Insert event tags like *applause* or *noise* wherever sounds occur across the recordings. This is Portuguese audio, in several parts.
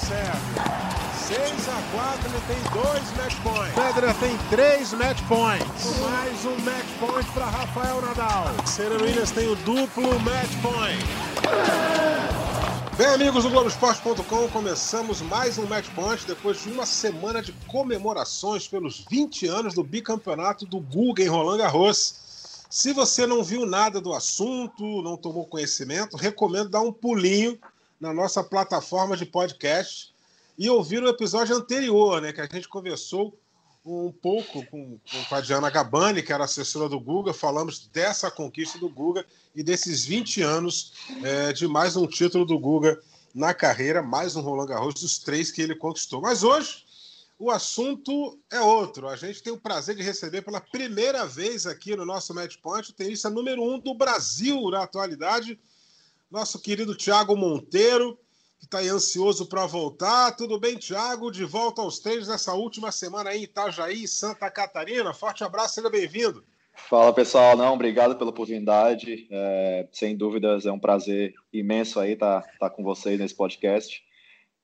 Sérgio. 6 a 4 ele tem dois match points. Federer tem três match points. Mais um match point para Rafael Nadal. Serena Williams tem o duplo match point. Bem, amigos do Globoesporte.com, começamos mais um Match Point depois de uma semana de comemorações pelos 20 anos do bicampeonato do Guga em Roland Garros. Se você não viu nada do assunto, não tomou conhecimento, recomendo dar um pulinho na nossa plataforma de podcast e ouvir o episódio anterior, né, que a gente conversou um pouco com, com a Diana Gabani, que era assessora do Guga, falamos dessa conquista do Guga e desses 20 anos é, de mais um título do Guga na carreira, mais um Roland Garros dos três que ele conquistou. Mas hoje o assunto é outro. A gente tem o prazer de receber pela primeira vez aqui no nosso Match Point o tenista número um do Brasil na atualidade, nosso querido Thiago Monteiro que está aí ansioso para voltar. Tudo bem, Thiago? De volta aos treinos nessa última semana aí em Itajaí, Santa Catarina. Forte abraço, seja bem-vindo. Fala pessoal, não, obrigado pela oportunidade. É, sem dúvidas é um prazer imenso aí estar tá, tá com vocês nesse podcast.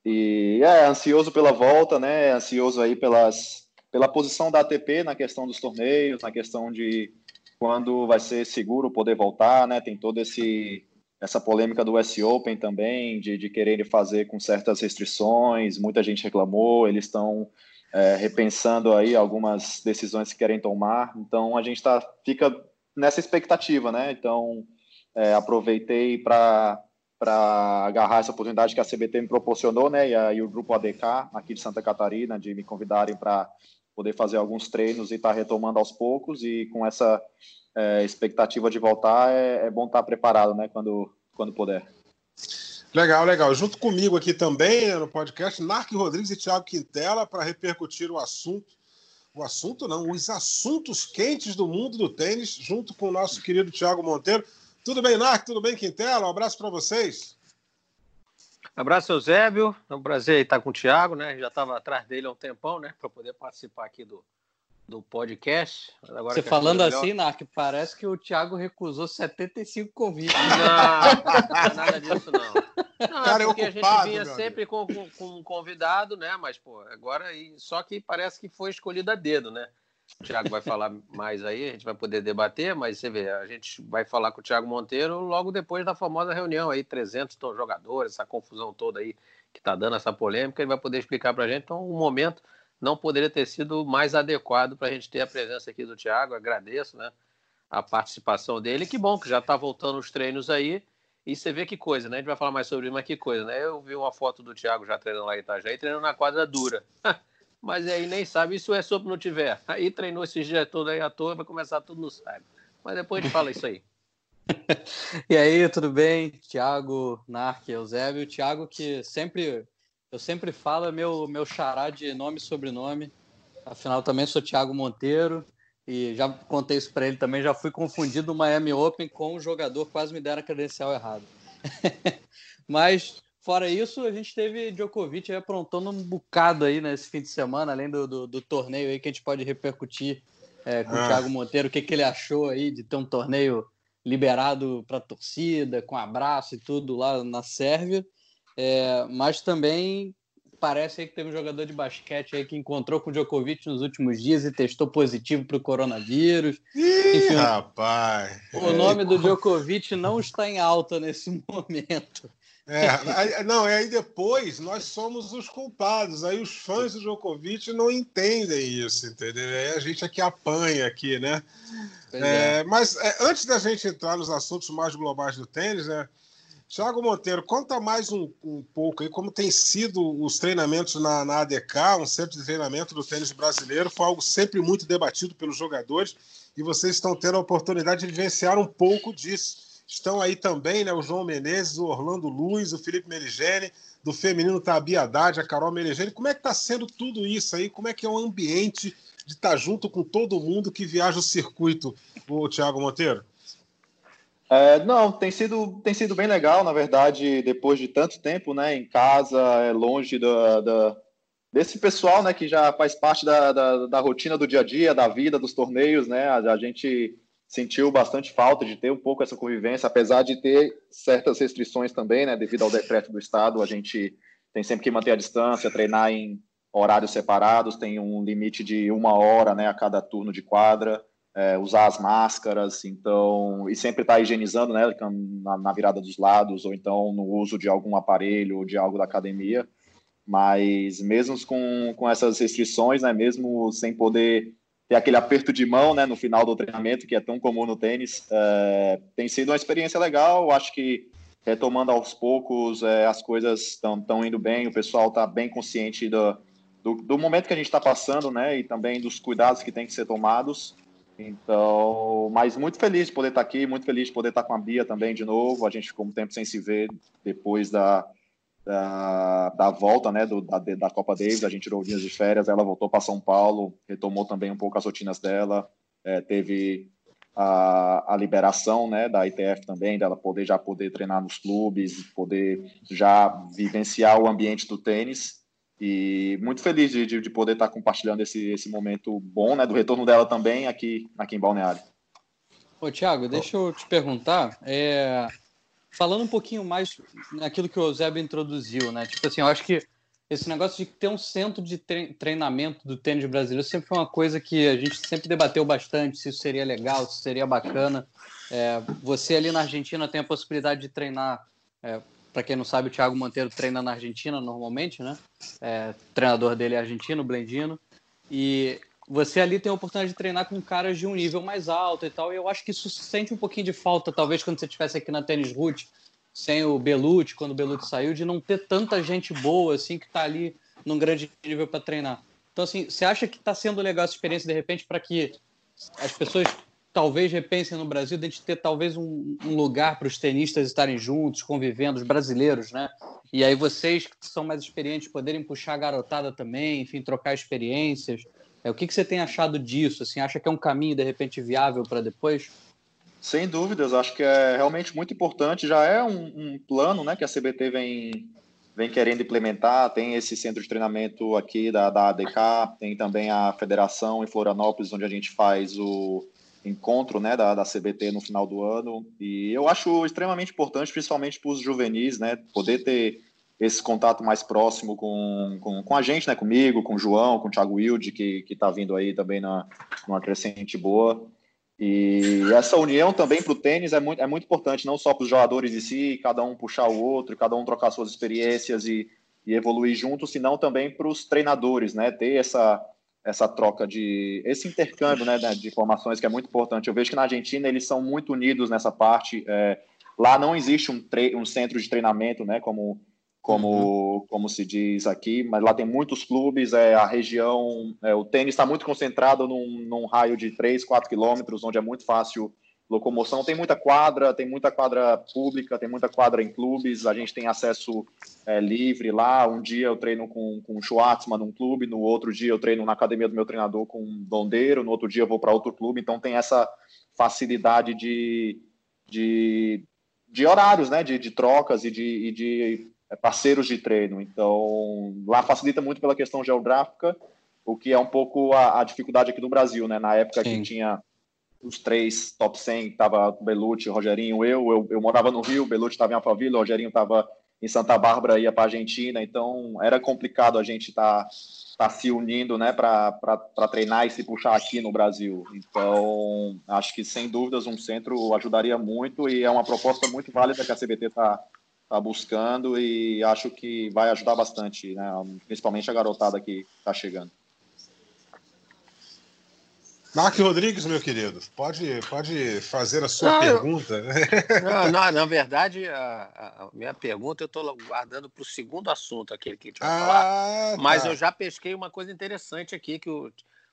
E é ansioso pela volta, né? Ansioso aí pelas, pela posição da ATP na questão dos torneios, na questão de quando vai ser seguro poder voltar, né? Tem todo esse essa polêmica do US Open também, de, de quererem fazer com certas restrições, muita gente reclamou, eles estão é, repensando aí algumas decisões que querem tomar, então a gente tá, fica nessa expectativa, né? Então, é, aproveitei para para agarrar essa oportunidade que a CBT me proporcionou, né? E, a, e o grupo ADK aqui de Santa Catarina de me convidarem para poder fazer alguns treinos e estar tá retomando aos poucos e com essa é, expectativa de voltar, é, é bom estar preparado, né, quando, quando puder. Legal, legal. Junto comigo aqui também né, no podcast, Narc Rodrigues e Thiago Quintela para repercutir o assunto. O assunto não, os assuntos quentes do mundo do tênis, junto com o nosso querido Thiago Monteiro. Tudo bem, Narc? Tudo bem, Quintela? Um abraço para vocês. abraço, Eusébio. É um prazer estar com o Thiago, né? Já estava atrás dele há um tempão, né? Para poder participar aqui do, do podcast. Agora Você falando assim, Narc, parece que o Thiago recusou 75 convites. Não, é nada disso, não. não Cara, é porque é ocupado, a gente vinha sempre com, com, com, um convidado, né? Mas, pô, agora. Só que parece que foi escolhido a dedo, né? O Thiago vai falar *laughs* mais aí, a gente vai poder debater, mas você vê, a gente vai falar com o Thiago Monteiro logo depois da famosa reunião aí, 300 jogadores, essa confusão toda aí que tá dando essa polêmica, ele vai poder explicar pra gente. Então, um momento não poderia ter sido mais adequado para a gente ter a presença aqui do Thiago. Agradeço né, a participação dele. Que bom que já está voltando os treinos aí. E você vê que coisa, né? A gente vai falar mais sobre isso, mas que coisa, né? Eu vi uma foto do Thiago já treinando lá em Itajaí, treinando na quadra dura. *laughs* mas aí nem sabe, isso é sobre não tiver. Aí treinou esses dias todos aí à toa, vai começar tudo no sabe. Mas depois a gente fala isso aí. *laughs* e aí, tudo bem? Thiago, Narc, Eusébio. Thiago que sempre eu sempre falo, é meu, meu xará de nome e sobrenome. Afinal, também sou Thiago Monteiro. E já contei isso para ele também. Já fui confundido no Miami Open com um jogador, quase me deram a credencial errado. *laughs* Mas, fora isso, a gente teve Djokovic aí aprontando um bocado aí nesse fim de semana, além do, do, do torneio aí que a gente pode repercutir é, com ah. o Thiago Monteiro. O que, que ele achou aí de ter um torneio liberado para torcida, com abraço e tudo lá na Sérvia. É, mas também parece aí que teve um jogador de basquete aí que encontrou com o Djokovic nos últimos dias e testou positivo para o coronavírus. Ih, Enfim, rapaz! O nome do Djokovic não está em alta nesse *laughs* momento. É, não, aí depois nós somos os culpados. Aí os fãs do Djokovic não entendem isso, entendeu? Aí a gente aqui apanha aqui, né? É, é. Mas é, antes da gente entrar nos assuntos mais globais do tênis, né? Tiago Monteiro, conta mais um, um, pouco aí como tem sido os treinamentos na, na ADK, um centro de treinamento do tênis brasileiro. Foi algo sempre muito debatido pelos jogadores e vocês estão tendo a oportunidade de vivenciar um pouco disso. Estão aí também né, o João Menezes, o Orlando Luiz, o Felipe Merigene, do feminino tá a Bia Haddad, a Carol Merigene. Como é que está sendo tudo isso aí? Como é que é o ambiente de estar tá junto com todo mundo que viaja o circuito, o Tiago Monteiro? É, não, tem sido, tem sido bem legal, na verdade, depois de tanto tempo, né, em casa, é, longe da, da, desse pessoal, né, que já faz parte da, da, da, rotina do dia a dia, da vida, dos torneios, né, a, a, gente sentiu bastante falta de ter um pouco essa convivência, apesar de ter certas restrições também, né, devido ao decreto do Estado, a gente tem sempre que manter a distância, treinar em horários separados, tem um limite de uma hora né, a cada turno de quadra, é, usar as máscaras, então, e sempre estar tá higienizando né, na, na, virada dos lados, ou então no uso de algum aparelho ou de algo da academia. Mas mesmo com, com essas restrições, né, mesmo sem poder ter aquele aperto de mão né, no final do treinamento, que é tão comum no tênis, é, tem sido uma experiência legal. Acho que retomando aos poucos, é, as coisas estão indo bem, o pessoal está bem consciente do, do, do, momento que a gente está passando, né, e também dos cuidados que tem que ser tomados. Então, mas muito feliz de poder estar aqui, muito feliz de poder estar com a Bia também de novo. A gente ficou um tempo sem se ver depois da, da, da volta, né, do, da, da Copa Davis. A gente tirou dias de férias, ela voltou para São Paulo, retomou também um pouco as rotinas dela. É, teve a, a liberação né, da ITF também, dela poder já poder treinar nos clubes, poder já vivenciar o ambiente do tênis. E muito feliz de, de, de poder estar compartilhando esse, esse momento bom, né, do retorno dela também aqui, aqui em Balneário. Ô, Thiago, deixa eu te perguntar, é, falando um pouquinho mais naquilo que o Eusébio introduziu, né? Tipo assim, eu acho que esse negócio de ter um centro de treinamento do tênis brasileiro sempre foi uma coisa que a gente sempre debateu bastante, se isso seria legal, se seria bacana. É, você ali na Argentina tem a possibilidade de treinar, é, para quem não sabe, o Thiago Monteiro treina na Argentina normalmente, né? É, treinador dele é argentino, Blendino, e você ali tem a oportunidade de treinar com caras de um nível mais alto e tal, e eu acho que isso sente um pouquinho de falta, talvez quando você estivesse aqui na Tênis Root, sem o Belucci, quando o Belucci saiu, de não ter tanta gente boa assim que está ali num grande nível para treinar. Então, assim, você acha que está sendo legal essa experiência de repente para que as pessoas talvez repensem no Brasil de a gente ter talvez um, um lugar para os tenistas estarem juntos, convivendo, os brasileiros, né? E aí vocês que são mais experientes poderem puxar a garotada também, enfim, trocar experiências. É, o que, que você tem achado disso? Assim, acha que é um caminho de repente viável para depois? Sem dúvidas, acho que é realmente muito importante. Já é um, um, plano né, que a CBT vem, vem querendo implementar. Tem esse centro de treinamento aqui da, da ADK, tem também a federação em Florianópolis, onde a gente faz o encontro né, da, da CBT no final do ano. E eu acho extremamente importante, principalmente para os juvenis, né, poder ter esse contato mais próximo com, com, com, a gente, né, comigo, com o João, com o Thiago Wilde, que está vindo aí também na, numa crescente boa. E essa união também para o tênis é muito, é muito importante, não só para os jogadores em si, cada um puxar o outro, cada um trocar suas experiências e, e evoluir junto, senão também para os treinadores, né? Ter essa, essa troca de. esse intercâmbio né, de informações que é muito importante. Eu vejo que na Argentina eles são muito unidos nessa parte. É, lá não existe um, um centro de treinamento, né? Como como, uhum. como se diz aqui, mas lá tem muitos clubes, é, a região, é, o tênis está muito concentrado num, num, raio de 3, 4 quilômetros, onde é muito fácil locomoção, tem muita quadra, tem muita quadra pública, tem muita quadra em clubes, a gente tem acesso é, livre lá, um dia eu treino com, com o Schwartzman num clube, no outro dia eu treino na academia do meu treinador com um Dondeiro, no outro dia eu vou para outro clube, então tem essa facilidade de, de, de horários, né, de, de trocas e de, e de é, parceiros de treino. Então, lá facilita muito pela questão geográfica, o que é um pouco a, a dificuldade aqui no Brasil, né? Na época Sim. que tinha os três top 100, estava Belucci, Rogerinho, eu, eu, eu morava no Rio, Belucci estava em Alphaville, Rogerinho estava em Santa Bárbara, ia para Argentina, então era complicado a gente estar tá, tá se unindo, né, para treinar e se puxar aqui no Brasil. Então, acho que sem dúvidas um centro ajudaria muito e é uma proposta muito válida que a CBT está está buscando e acho que vai ajudar bastante, né? principalmente a garotada que está chegando. Mark Rodrigues, meu querido, pode, pode fazer a sua não, pergunta. Eu... Não, não, na verdade, a, a minha pergunta eu estou guardando para o segundo assunto, aquele que a gente vai ah, falar. Mas tá. eu já pesquei uma coisa interessante aqui que o,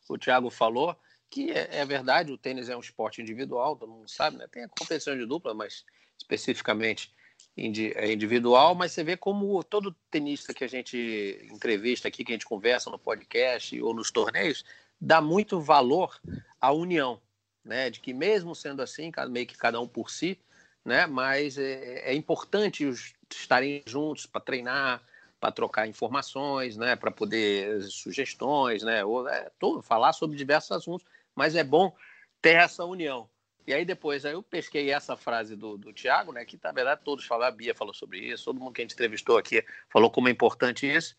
o Thiago falou, que é, é, verdade, o tênis é um esporte individual, todo mundo sabe, né? Tem a competição de dupla, mas especificamente é individual, mas você vê como todo tenista que a gente entrevista aqui, que a gente conversa no podcast ou nos torneios, dá muito valor à união, né? De que mesmo sendo assim, meio que cada um por si, né? Mas é, é importante os estarem juntos para treinar, para trocar informações, né? Para poder sugestões, né? Ou é, todo, falar sobre diversos assuntos, mas é bom ter essa união. E aí depois, aí eu pesquei essa frase do, do Tiago, né? Que na verdade todos falaram, a Bia falou sobre isso, todo mundo que a gente entrevistou aqui falou como é importante isso.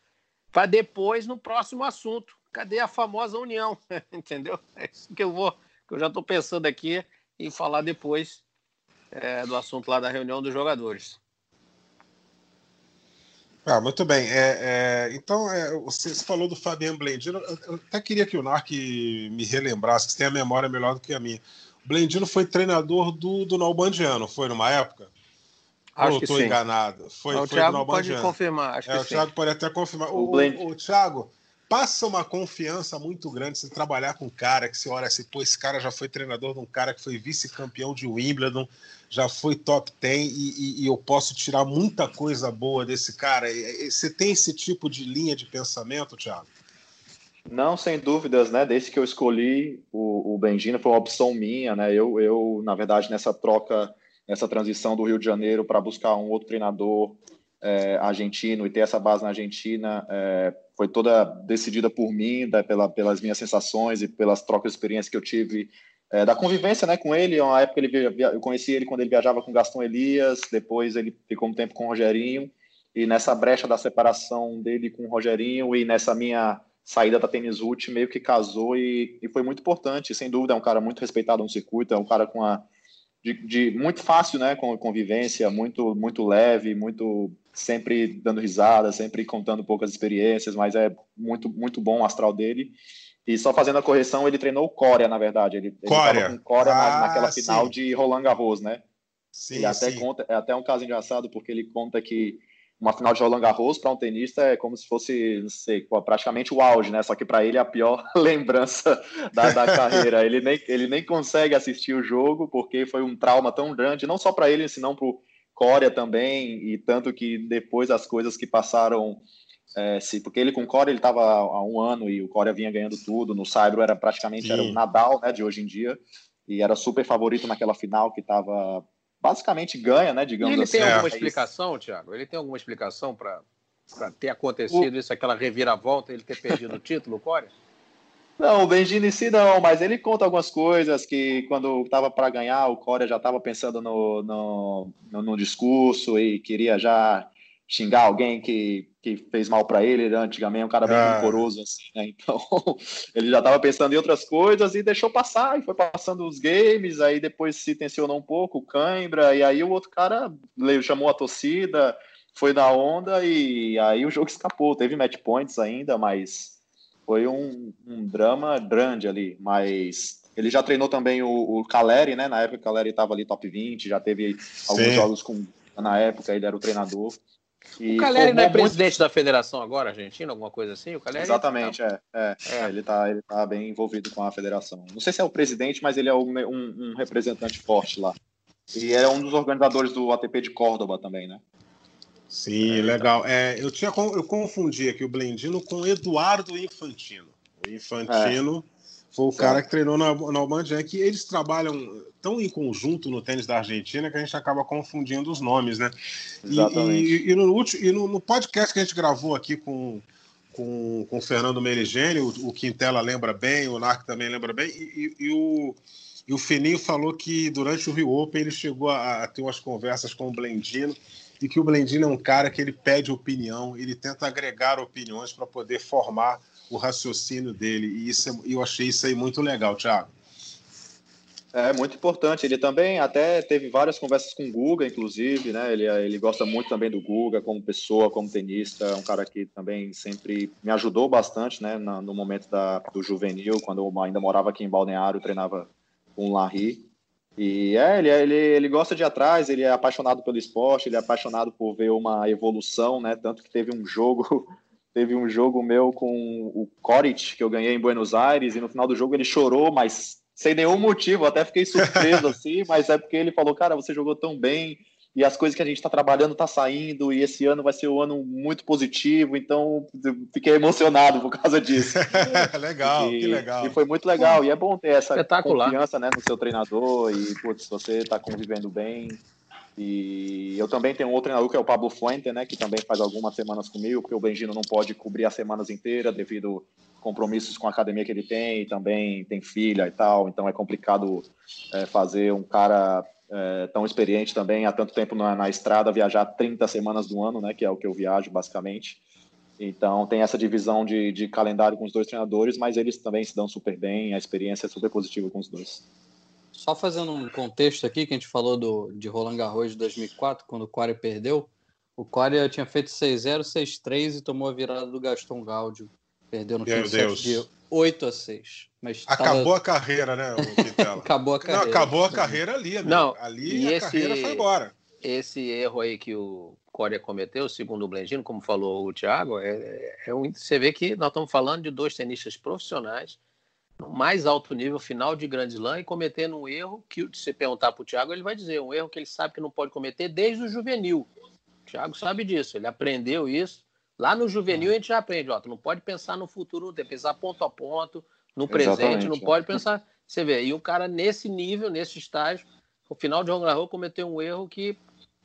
Para depois, no próximo assunto, cadê a famosa união? *laughs* Entendeu? É isso que eu vou, que eu já estou pensando aqui em falar depois é, do assunto lá da reunião dos jogadores. Ah, muito bem. É, é, então, é, você, falou do Fabiano Blendino. Eu, até queria que o Narc me relembrasse, que você tem a memória melhor do que a minha. O Blendino foi treinador do, do Nalbandiano, foi numa época? Acho Ou que estou enganado? Foi, o foi Thiago do pode confirmar. Acho é, o Thiago pode até confirmar. O, o, o Thiago, passa uma confiança muito grande você trabalhar com um cara que você olha assim, pô, esse cara já foi treinador de um cara que foi vice-campeão de Wimbledon, já foi top 10 e, e, e, eu posso tirar muita coisa boa desse cara. Você tem esse tipo de linha de pensamento, Thiago? Não, sem dúvidas, né? Desde que eu escolhi o, o Bengino, foi uma opção minha, né? Eu, eu, na verdade, nessa troca, nessa transição do Rio de Janeiro para buscar um outro treinador é, argentino e ter essa base na Argentina, é, foi toda decidida por mim, da, pela, pelas minhas sensações e pelas trocas de experiência que eu tive é, da convivência né, com ele. Uma época ele eu conheci ele quando ele viajava com Gastão Elias, depois ele ficou um tempo com o Rogerinho, e nessa brecha da separação dele com o Rogerinho e nessa minha saída da Tênis Ult, meio que casou e, e, foi muito importante. Sem dúvida, é um cara muito respeitado no circuito, é um cara com a. De, de, muito fácil, né, com convivência, muito muito leve, muito sempre dando risada, sempre contando poucas experiências, mas é muito muito bom o astral dele. E só fazendo a correção, ele treinou o Cória, na verdade. Ele, Cória. com Cória ah, naquela final de Roland Garros, né? Sim, ele até sim. conta, é até um caso engraçado, porque ele conta que uma final de Roland Garros para um tenista é como se fosse, não sei, praticamente o auge, né? Só que para ele é a pior *laughs* lembrança da, da *laughs* carreira. Ele nem, ele nem consegue assistir o jogo porque foi um trauma tão grande, não só para ele, senão para o Cória também, e tanto que depois as coisas que passaram é, se, porque ele com o Core ele estava há um ano e o Core vinha ganhando tudo. No Saibro era praticamente era o Nadal né, de hoje em dia e era super favorito naquela final que estava basicamente ganha, né? Digamos ele assim. Ele tem alguma é explicação, Thiago? Ele tem alguma explicação para ter acontecido o... isso, aquela reviravolta, ele ter perdido o título, o Core? Não, o Benjini em si não, mas ele conta algumas coisas que quando estava para ganhar, o Corea já estava pensando no, no, no, no, discurso e queria já xingar alguém que, que fez mal para ele, né? antigamente um cara bem ah. rancoroso, assim, né? Então, *laughs* ele já estava pensando em outras coisas e deixou passar, e foi passando os games, aí depois se tensionou um pouco, cãibra, e aí o outro cara chamou a torcida, foi na onda, e aí o jogo escapou. Teve match points ainda, mas foi um, um drama grande ali, mas... Ele já treinou também o, o Caleri, né? Na época o Caleri estava ali top 20, já teve alguns Sim. jogos com na época ele era o treinador. E o Caleri não é presidente muito... da federação agora, Argentina, alguma coisa assim? O Caleri Exatamente, é, é, é. Ele está ele tá bem envolvido com a federação. Não sei se é o presidente, mas ele é um, um, um representante forte lá. E é um dos organizadores do ATP de Córdoba também, né? Sim, é, legal. É, eu, tinha, eu confundi aqui o Blendino com Eduardo Infantino. O Infantino foi o cara que treinou na, na Albandian, que eles trabalham tão em conjunto no tênis da Argentina que a gente acaba confundindo os nomes, né? Exatamente. E, e, e, no, e no, no, podcast que a gente gravou aqui com, com, com o Fernando Meligeni, o, o Quintela lembra bem, o Narc também lembra bem, e, e, o, e o Fininho falou que durante o Rio Open ele chegou a, a ter umas conversas com o Blendino e que o Blendino é um cara que ele pede opinião, ele tenta agregar opiniões para poder formar o raciocínio dele. E isso é, eu achei isso aí muito legal, Thiago. É muito importante. Ele também até teve várias conversas com o Guga, inclusive, né? Ele, ele gosta muito também do Guga como pessoa, como tenista. É um cara que também sempre me ajudou bastante, né? no momento da, do juvenil, quando eu ainda morava aqui em Balneário, treinava com o Larry. E é, ele, ele, ele gosta de ir atrás, ele é apaixonado pelo esporte, ele é apaixonado por ver uma evolução, né? Tanto que teve um jogo teve um jogo meu com o Coric, que eu ganhei em Buenos Aires, e no final do jogo ele chorou, mas sem nenhum motivo, até fiquei surpreso *laughs* assim, mas é porque ele falou, cara, você jogou tão bem, e as coisas que a gente está trabalhando tá saindo, e esse ano vai ser um ano muito positivo, então fiquei emocionado por causa disso. *laughs* legal, e, que legal. E foi muito legal, e é bom ter essa confiança né, no seu treinador, e putz, você está convivendo bem, E eu também tenho outro treinador que é o Pablo Fuente, né, que também faz algumas semanas comigo, porque o Benjino não pode cobrir as semanas inteiras devido compromissos com a academia que ele tem, e também tem filha e tal, então é complicado é, fazer um cara é, tão experiente também há tanto tempo na, na, estrada viajar 30 semanas do ano, né, que é o que eu viajo basicamente. Então tem essa divisão de, de calendário com os dois treinadores, mas eles também se dão super bem, a experiência é super positiva com os dois. Só fazendo um contexto aqui, que a gente falou do, de Roland Garros de 2004, quando o Corey perdeu. O Corey tinha feito 6-0, 6-3 e tomou a virada do Gaston Gaudio. Perdeu no Meu Deus. de 8 a 6. Mas acabou tava... a carreira, né, *laughs* acabou a carreira. Não, acabou a carreira ali, amigo. Não, ali a esse, carreira foi embora. Esse erro aí que o Coreia cometeu, segundo o Blendino, como falou o Thiago, é, é, é um, você vê que nós estamos falando de dois tenistas profissionais no mais alto nível, final de Grand Slam, e cometendo um erro que, se você perguntar para o Thiago, ele vai dizer, um erro que ele sabe que não pode cometer desde o juvenil. O Thiago sabe disso, ele aprendeu isso. Lá no juvenil a gente já aprende, ó, tu não pode pensar no futuro, tem que pensar ponto a ponto, no presente, Exatamente, não é. pode pensar. Você vê, e o cara nesse nível, nesse estágio, no final de Roland Garros cometeu um erro que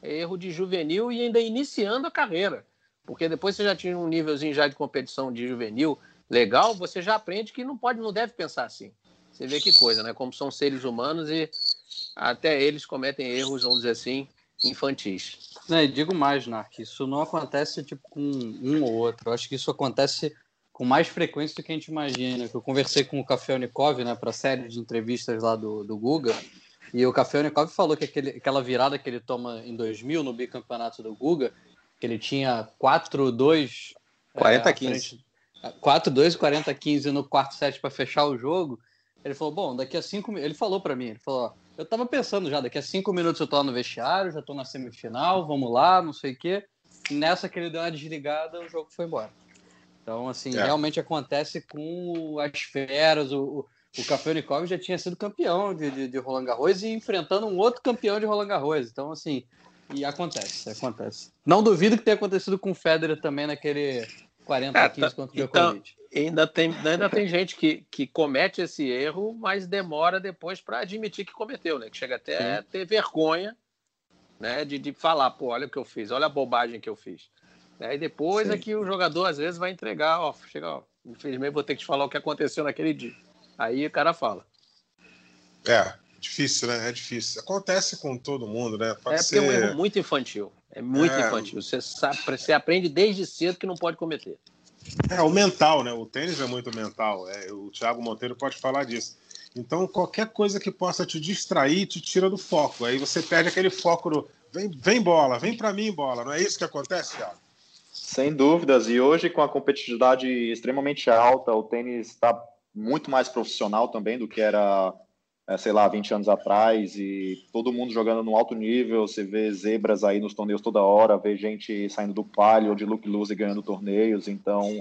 é erro de juvenil e ainda iniciando a carreira. Porque depois você já tinha um nívelzinho já de competição de juvenil, legal, você já aprende que não pode, não deve pensar assim. Você vê que coisa, né? Como são seres humanos e até eles cometem erros, vamos dizer assim, infantis. É, digo mais, Nark, isso não acontece tipo com um ou outro. Eu acho que isso acontece com mais frequência do que a gente imagina. Eu conversei com o Café Unicov, né, para a série de entrevistas lá do, do Guga, e o Café Unicov falou que aquele, aquela virada que ele toma em 2000 no bicampeonato do Guga, que ele tinha 4-2 40-15. 4-2, 40-15 no quarto set para fechar o jogo. Ele falou: Bom, daqui a cinco Ele falou para mim: Ele falou, ó, Eu tava pensando já, daqui a cinco minutos eu tô no vestiário, já tô na semifinal, vamos lá, não sei o quê. Nessa que ele deu uma desligada, o jogo foi embora. Então, assim, é. realmente acontece com as feras. O, o, o Kafelnikov já tinha sido campeão de, de, de Roland Garros e enfrentando um outro campeão de Roland Garros. Então, assim, e acontece, acontece. Não duvido que tenha acontecido com o Federer também naquele 40 a 15 contra o Djokovic. Então, ainda tem, ainda tem gente que, que comete esse erro, mas demora depois para admitir que cometeu, né? Que chega até a ter vergonha né? de, de falar, pô, olha o que eu fiz, olha a bobagem que eu fiz. Aí depois Sim. é que o jogador às vezes vai entregar, ó, chega, ó, infelizmente vou ter que te falar o que aconteceu naquele dia. Aí o cara fala. É, difícil, né? É difícil. Acontece com todo mundo, né? Pode é ser... porque é um erro muito infantil. É muito é... infantil. Você, sabe, você aprende desde cedo que não pode cometer. É, o mental, né? O tênis é muito mental. É, o Thiago Monteiro pode falar disso. Então, qualquer coisa que possa te distrair te tira do foco. Aí você perde aquele foco do vem, vem bola, vem para mim bola. Não é isso que acontece, Thiago? Sem dúvidas. E hoje, com a competitividade extremamente alta, o tênis está muito mais profissional também do que era é, sei lá, 20 anos atrás, e todo mundo jogando no alto nível, você vê zebras aí nos torneios toda hora, vê gente saindo do palio ou de look loose ganhando torneios, então,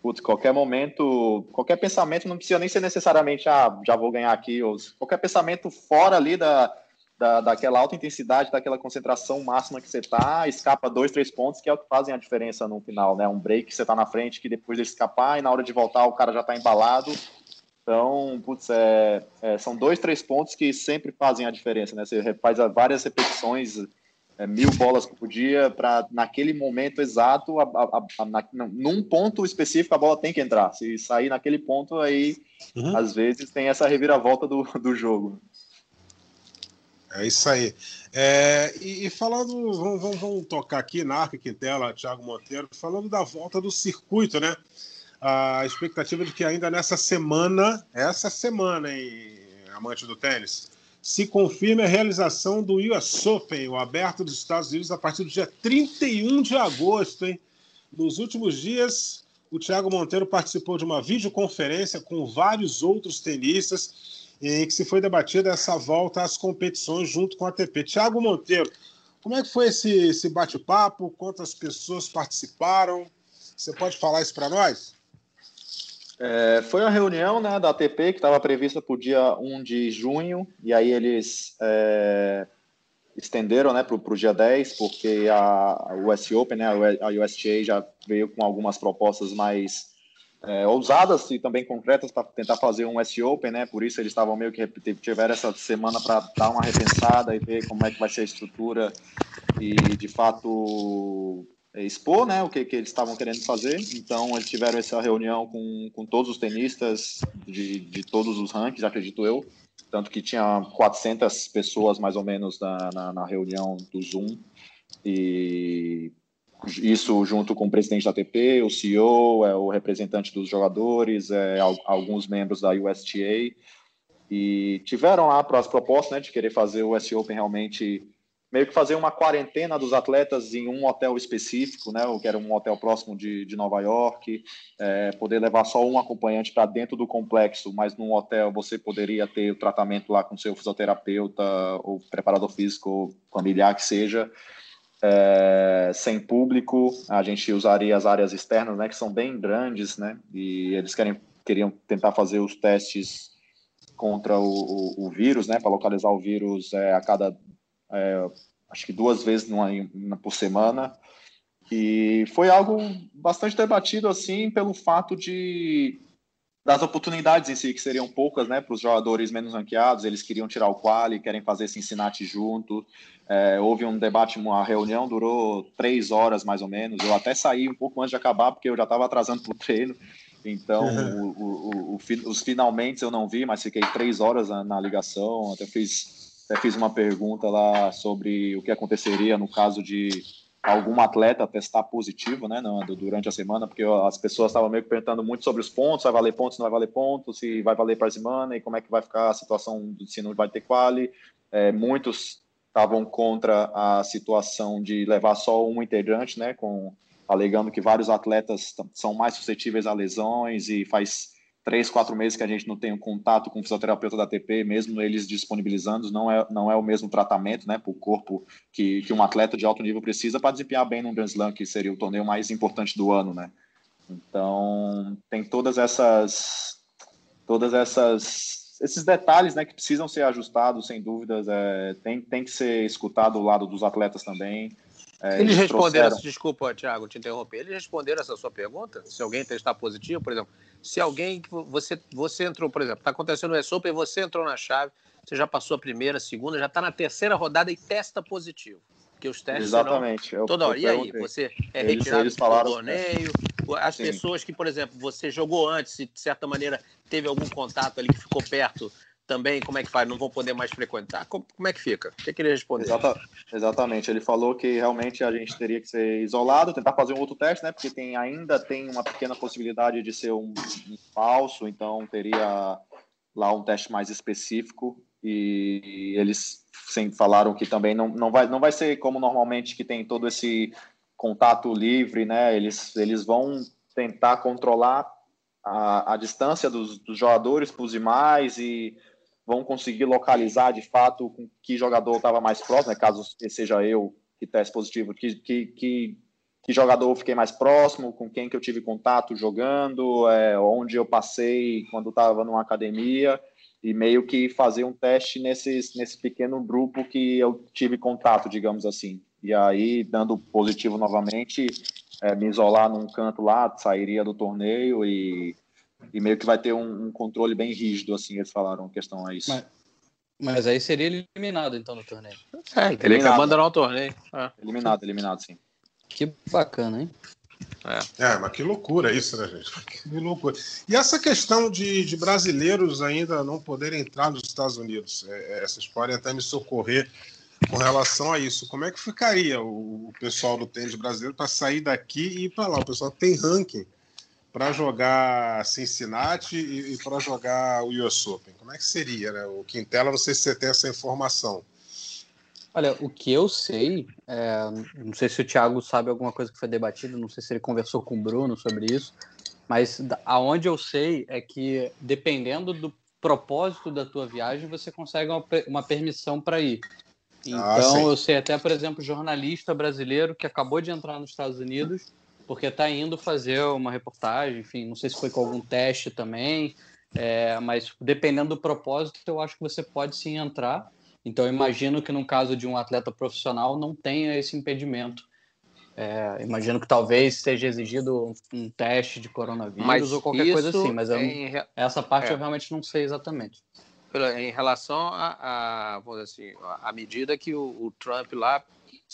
putz, qualquer momento, qualquer pensamento não precisa nem ser necessariamente, ah, já vou ganhar aqui, ou qualquer pensamento fora ali da, da, daquela alta intensidade, daquela concentração máxima que você tá, escapa dois, três pontos, que é o que fazem a diferença no final, né? Um break que você tá na frente, que depois de escapar e na hora de voltar o cara já tá embalado, então, putz, é, é, são dois, três pontos que sempre fazem a diferença, né? Você faz várias repetições, é, mil bolas por dia, para naquele momento exato, a, a, a, na, num ponto específico, a bola tem que entrar. Se sair naquele ponto, aí uhum. às vezes tem essa reviravolta do, do jogo. É isso aí. É, e, e, falando, vamos, vamos, vamos, tocar aqui na Arca Quintela, Thiago Monteiro, falando da volta do circuito, né? A expectativa de que ainda nessa semana, essa semana, hein, amante do tênis, se confirme a realização do US Open, o aberto dos Estados Unidos, a partir do dia 31 de agosto. Hein? Nos últimos dias, o Thiago Monteiro participou de uma videoconferência com vários outros tenistas, em que se foi debatida essa volta às competições junto com a ATP. Thiago Monteiro, como é que foi esse, esse bate-papo? Quantas pessoas participaram? Você pode falar isso para nós? É, foi uma reunião né, da ATP que estava prevista para o dia 1 de junho, e aí eles é, estenderam né, para o dia 10, porque a, a US Open, né, a USTA já veio com algumas propostas mais é, ousadas e também concretas para tentar fazer um S Open, né? Por isso eles estavam meio que tiveram essa semana para dar uma repensada e ver como é que vai ser a estrutura e de fato expor, né? O que, que eles estavam querendo fazer. Então eles tiveram essa reunião com, com todos os tenistas de, de todos os rankings, acredito eu, tanto que tinha 400 pessoas mais ou menos na, na, na reunião do Zoom e isso junto com o presidente da ATP, o CEO, é o representante dos jogadores, é, alguns membros da USTA, e tiveram lá as propostas né, de querer fazer o US Open realmente, meio que fazer uma quarentena dos atletas em um hotel específico, né, que era um hotel próximo de, de Nova York, é, poder levar só um acompanhante para dentro do complexo, mas num hotel você poderia ter o tratamento lá com seu fisioterapeuta ou preparador físico ou familiar que seja, é, sem público, a gente usaria as áreas externas, né, que são bem grandes, né, e eles querem, queriam tentar fazer os testes contra o, o, o vírus, né, para localizar o vírus é, a cada, é, acho que duas vezes numa, por semana, e foi algo bastante debatido, assim, pelo fato de das oportunidades em si, que seriam poucas, né, para os jogadores menos ranqueados, eles queriam tirar o quali, querem fazer Cincinnati junto, é, houve um debate, uma reunião durou três horas mais ou menos, eu até saí um pouco antes de acabar, porque eu já estava atrasando para o treino, então *laughs* o, o, o, os finalmente eu não vi, mas fiquei três horas na, na ligação, até fiz, até fiz uma pergunta lá sobre o que aconteceria no caso de algum atleta testar positivo, né, durante a semana, porque as pessoas estavam meio que perguntando muito sobre os pontos, vai valer pontos, não vai valer pontos, se vai valer para a semana e como é que vai ficar a situação se não vai ter quali. É, muitos estavam contra a situação de levar só um integrante, né, com alegando que vários atletas são mais suscetíveis a lesões e faz três, quatro meses que a gente não tem um contato com o fisioterapeuta da ATP, mesmo eles disponibilizando, não é, não é o mesmo tratamento né, para o corpo que, que um atleta de alto nível precisa para desempenhar bem num Grand Slam, que seria o torneio mais importante do ano. Né? Então, tem todas essas. Todas essas esses detalhes né, que precisam ser ajustados, sem dúvidas, é, tem, tem que ser escutado do lado dos atletas também. É, eles, eles responderam, trouxeram... desculpa, Thiago, te interromper, eles responderam essa sua pergunta? Se alguém testar positivo, por exemplo, se alguém, você, você entrou, por exemplo, está acontecendo o e você entrou na chave, você já passou a primeira, a segunda, já está na terceira rodada e testa positivo. Porque os testes Exatamente. Serão toda hora. E aí, você é retirado eles, do torneio? As Sim. pessoas que, por exemplo, você jogou antes, de certa maneira teve algum contato ali que ficou perto, também, como é que faz? Não vão poder mais frequentar? Como, como é que fica? O que, que ele respondeu? Exata, exatamente. Ele falou que realmente a gente teria que ser isolado, tentar fazer um outro teste, né? Porque tem, ainda tem uma pequena possibilidade de ser um, um falso, então teria lá um teste mais específico e eles sempre falaram que também não, não, vai, não vai ser como normalmente que tem todo esse contato livre, né? Eles, eles vão tentar controlar a, a distância dos, dos jogadores para os demais e vão conseguir localizar de fato com que jogador estava mais próximo, né, caso seja eu que teste positivo, que, que, que, que, jogador eu fiquei mais próximo, com quem que eu tive contato jogando, é, onde eu passei quando estava numa academia, e meio que fazer um teste nesse, nesse pequeno grupo que eu tive contato, digamos assim. E aí, dando positivo novamente, é, me isolar num canto lá, sairia do torneio e e meio que vai ter um, um, controle bem rígido, assim, eles falaram, questão a isso. Mas, mas aí seria eliminado, então, no torneio. É, teria que abandonar o torneio. É. Eliminado, eliminado, sim. Que bacana, hein? É. é, mas que loucura isso, né, gente? *laughs* Que loucura. E essa questão de, de brasileiros ainda não poderem entrar nos Estados Unidos, é, é vocês podem até me socorrer com relação a isso. Como é que ficaria o, o pessoal do tênis brasileiro para sair daqui e ir para lá? O pessoal tem ranking para jogar Cincinnati e, e para jogar o US Open? Como é que seria, né? O Quintela, não sei se você tem essa informação. Olha, o que eu sei, é, não sei se o Thiago sabe alguma coisa que foi debatida, não sei se ele conversou com o Bruno sobre isso, mas aonde eu sei é que dependendo do propósito da tua viagem, você consegue uma, uma permissão para ir. Ah, então, ah, eu sei até, por exemplo, jornalista brasileiro que acabou de entrar nos Estados Unidos porque está indo fazer uma reportagem, enfim, não sei se foi com algum teste também, é, mas dependendo do propósito, eu acho que você pode sim entrar. Então, imagino que no caso de um atleta profissional não tenha esse impedimento. É, imagino que talvez seja exigido um, teste de coronavírus mas ou qualquer coisa assim, mas eu, em... essa parte é. eu realmente não sei exatamente. Em relação a, a vamos dizer assim, a medida que o, o Trump lá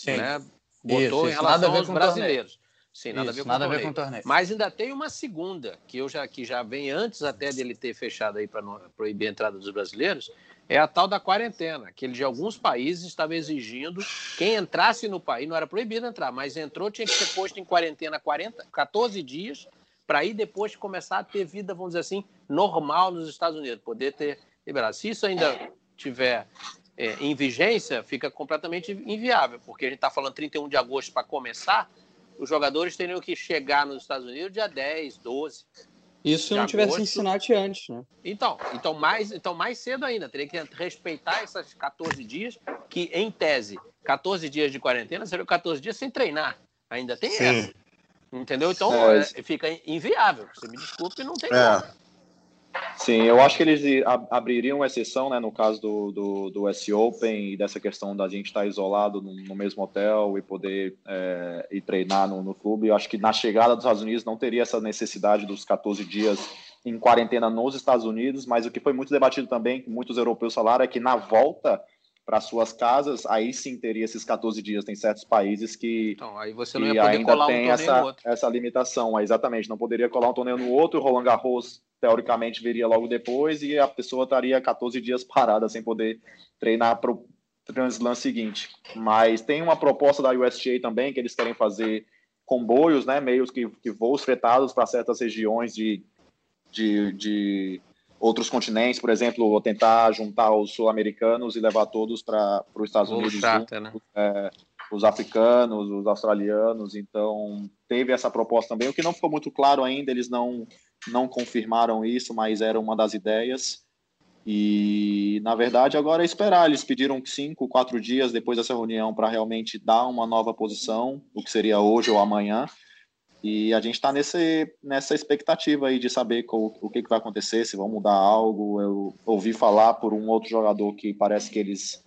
né, botou isso, em relação aos brasileiros. Sim, nada, Isso, a, ver nada a ver com o torneio. Mas ainda tem uma segunda, que eu já que já vem antes até dele ter fechado aí para proibir a entrada dos brasileiros, é a tal da quarentena, que ele de alguns países estava exigindo quem entrasse no país, não era proibido entrar, mas entrou, tinha que ser posto em quarentena 40, 14 dias, para aí depois começar a ter vida, vamos dizer assim, normal nos Estados Unidos, poder ter liberado. Se isso ainda tiver é, em vigência, fica completamente inviável, porque a gente está falando 31 de agosto para começar, os jogadores teriam que chegar nos Estados Unidos dia 10, 12. Isso se não agosto. tivesse ensinado antes, né? Então, então mais, então mais cedo ainda, teria que respeitar esses 14 dias, que em tese, 14 dias de quarentena seriam 14 dias sem treinar. Ainda tem Sim. essa. Entendeu? Então é, fica inviável. Você me desculpe, não tem é. como. Sim, eu acho que eles abririam exceção, né, no caso do, do, do S Open e dessa questão da gente estar isolado no, no mesmo hotel e poder é, ir treinar no, no clube. Eu acho que na chegada dos Estados Unidos não teria essa necessidade dos 14 dias em quarentena nos Estados Unidos, mas o que foi muito debatido também, muitos europeus falaram, é que na volta para suas casas, aí sim teria esses 14 dias. Tem certos países que, então, aí você não ia ainda colar tem um essa, essa limitação. exatamente, não poderia colar um torneio no outro. O Roland Garros teoricamente viria logo depois e a pessoa estaria 14 dias parada sem poder treinar para o Translam seguinte. Mas tem uma proposta da USGA também que eles querem fazer comboios, né, meios que, que voos fretados para certas regiões de, de, de outros continentes, por exemplo, ou tentar juntar os sul-americanos e levar todos para os Estados Unidos. Chata, né? é, os africanos, os australianos, então teve essa proposta também, o que não ficou muito claro ainda, eles não não confirmaram isso, mas era uma das ideias. E, na verdade, agora é esperar. Eles pediram cinco, quatro dias depois dessa reunião para realmente dar uma nova posição, o que seria hoje ou amanhã. E a gente está nessa expectativa aí de saber qual, o que, que vai acontecer, se vão mudar algo. Eu ouvi falar por um outro jogador que parece que eles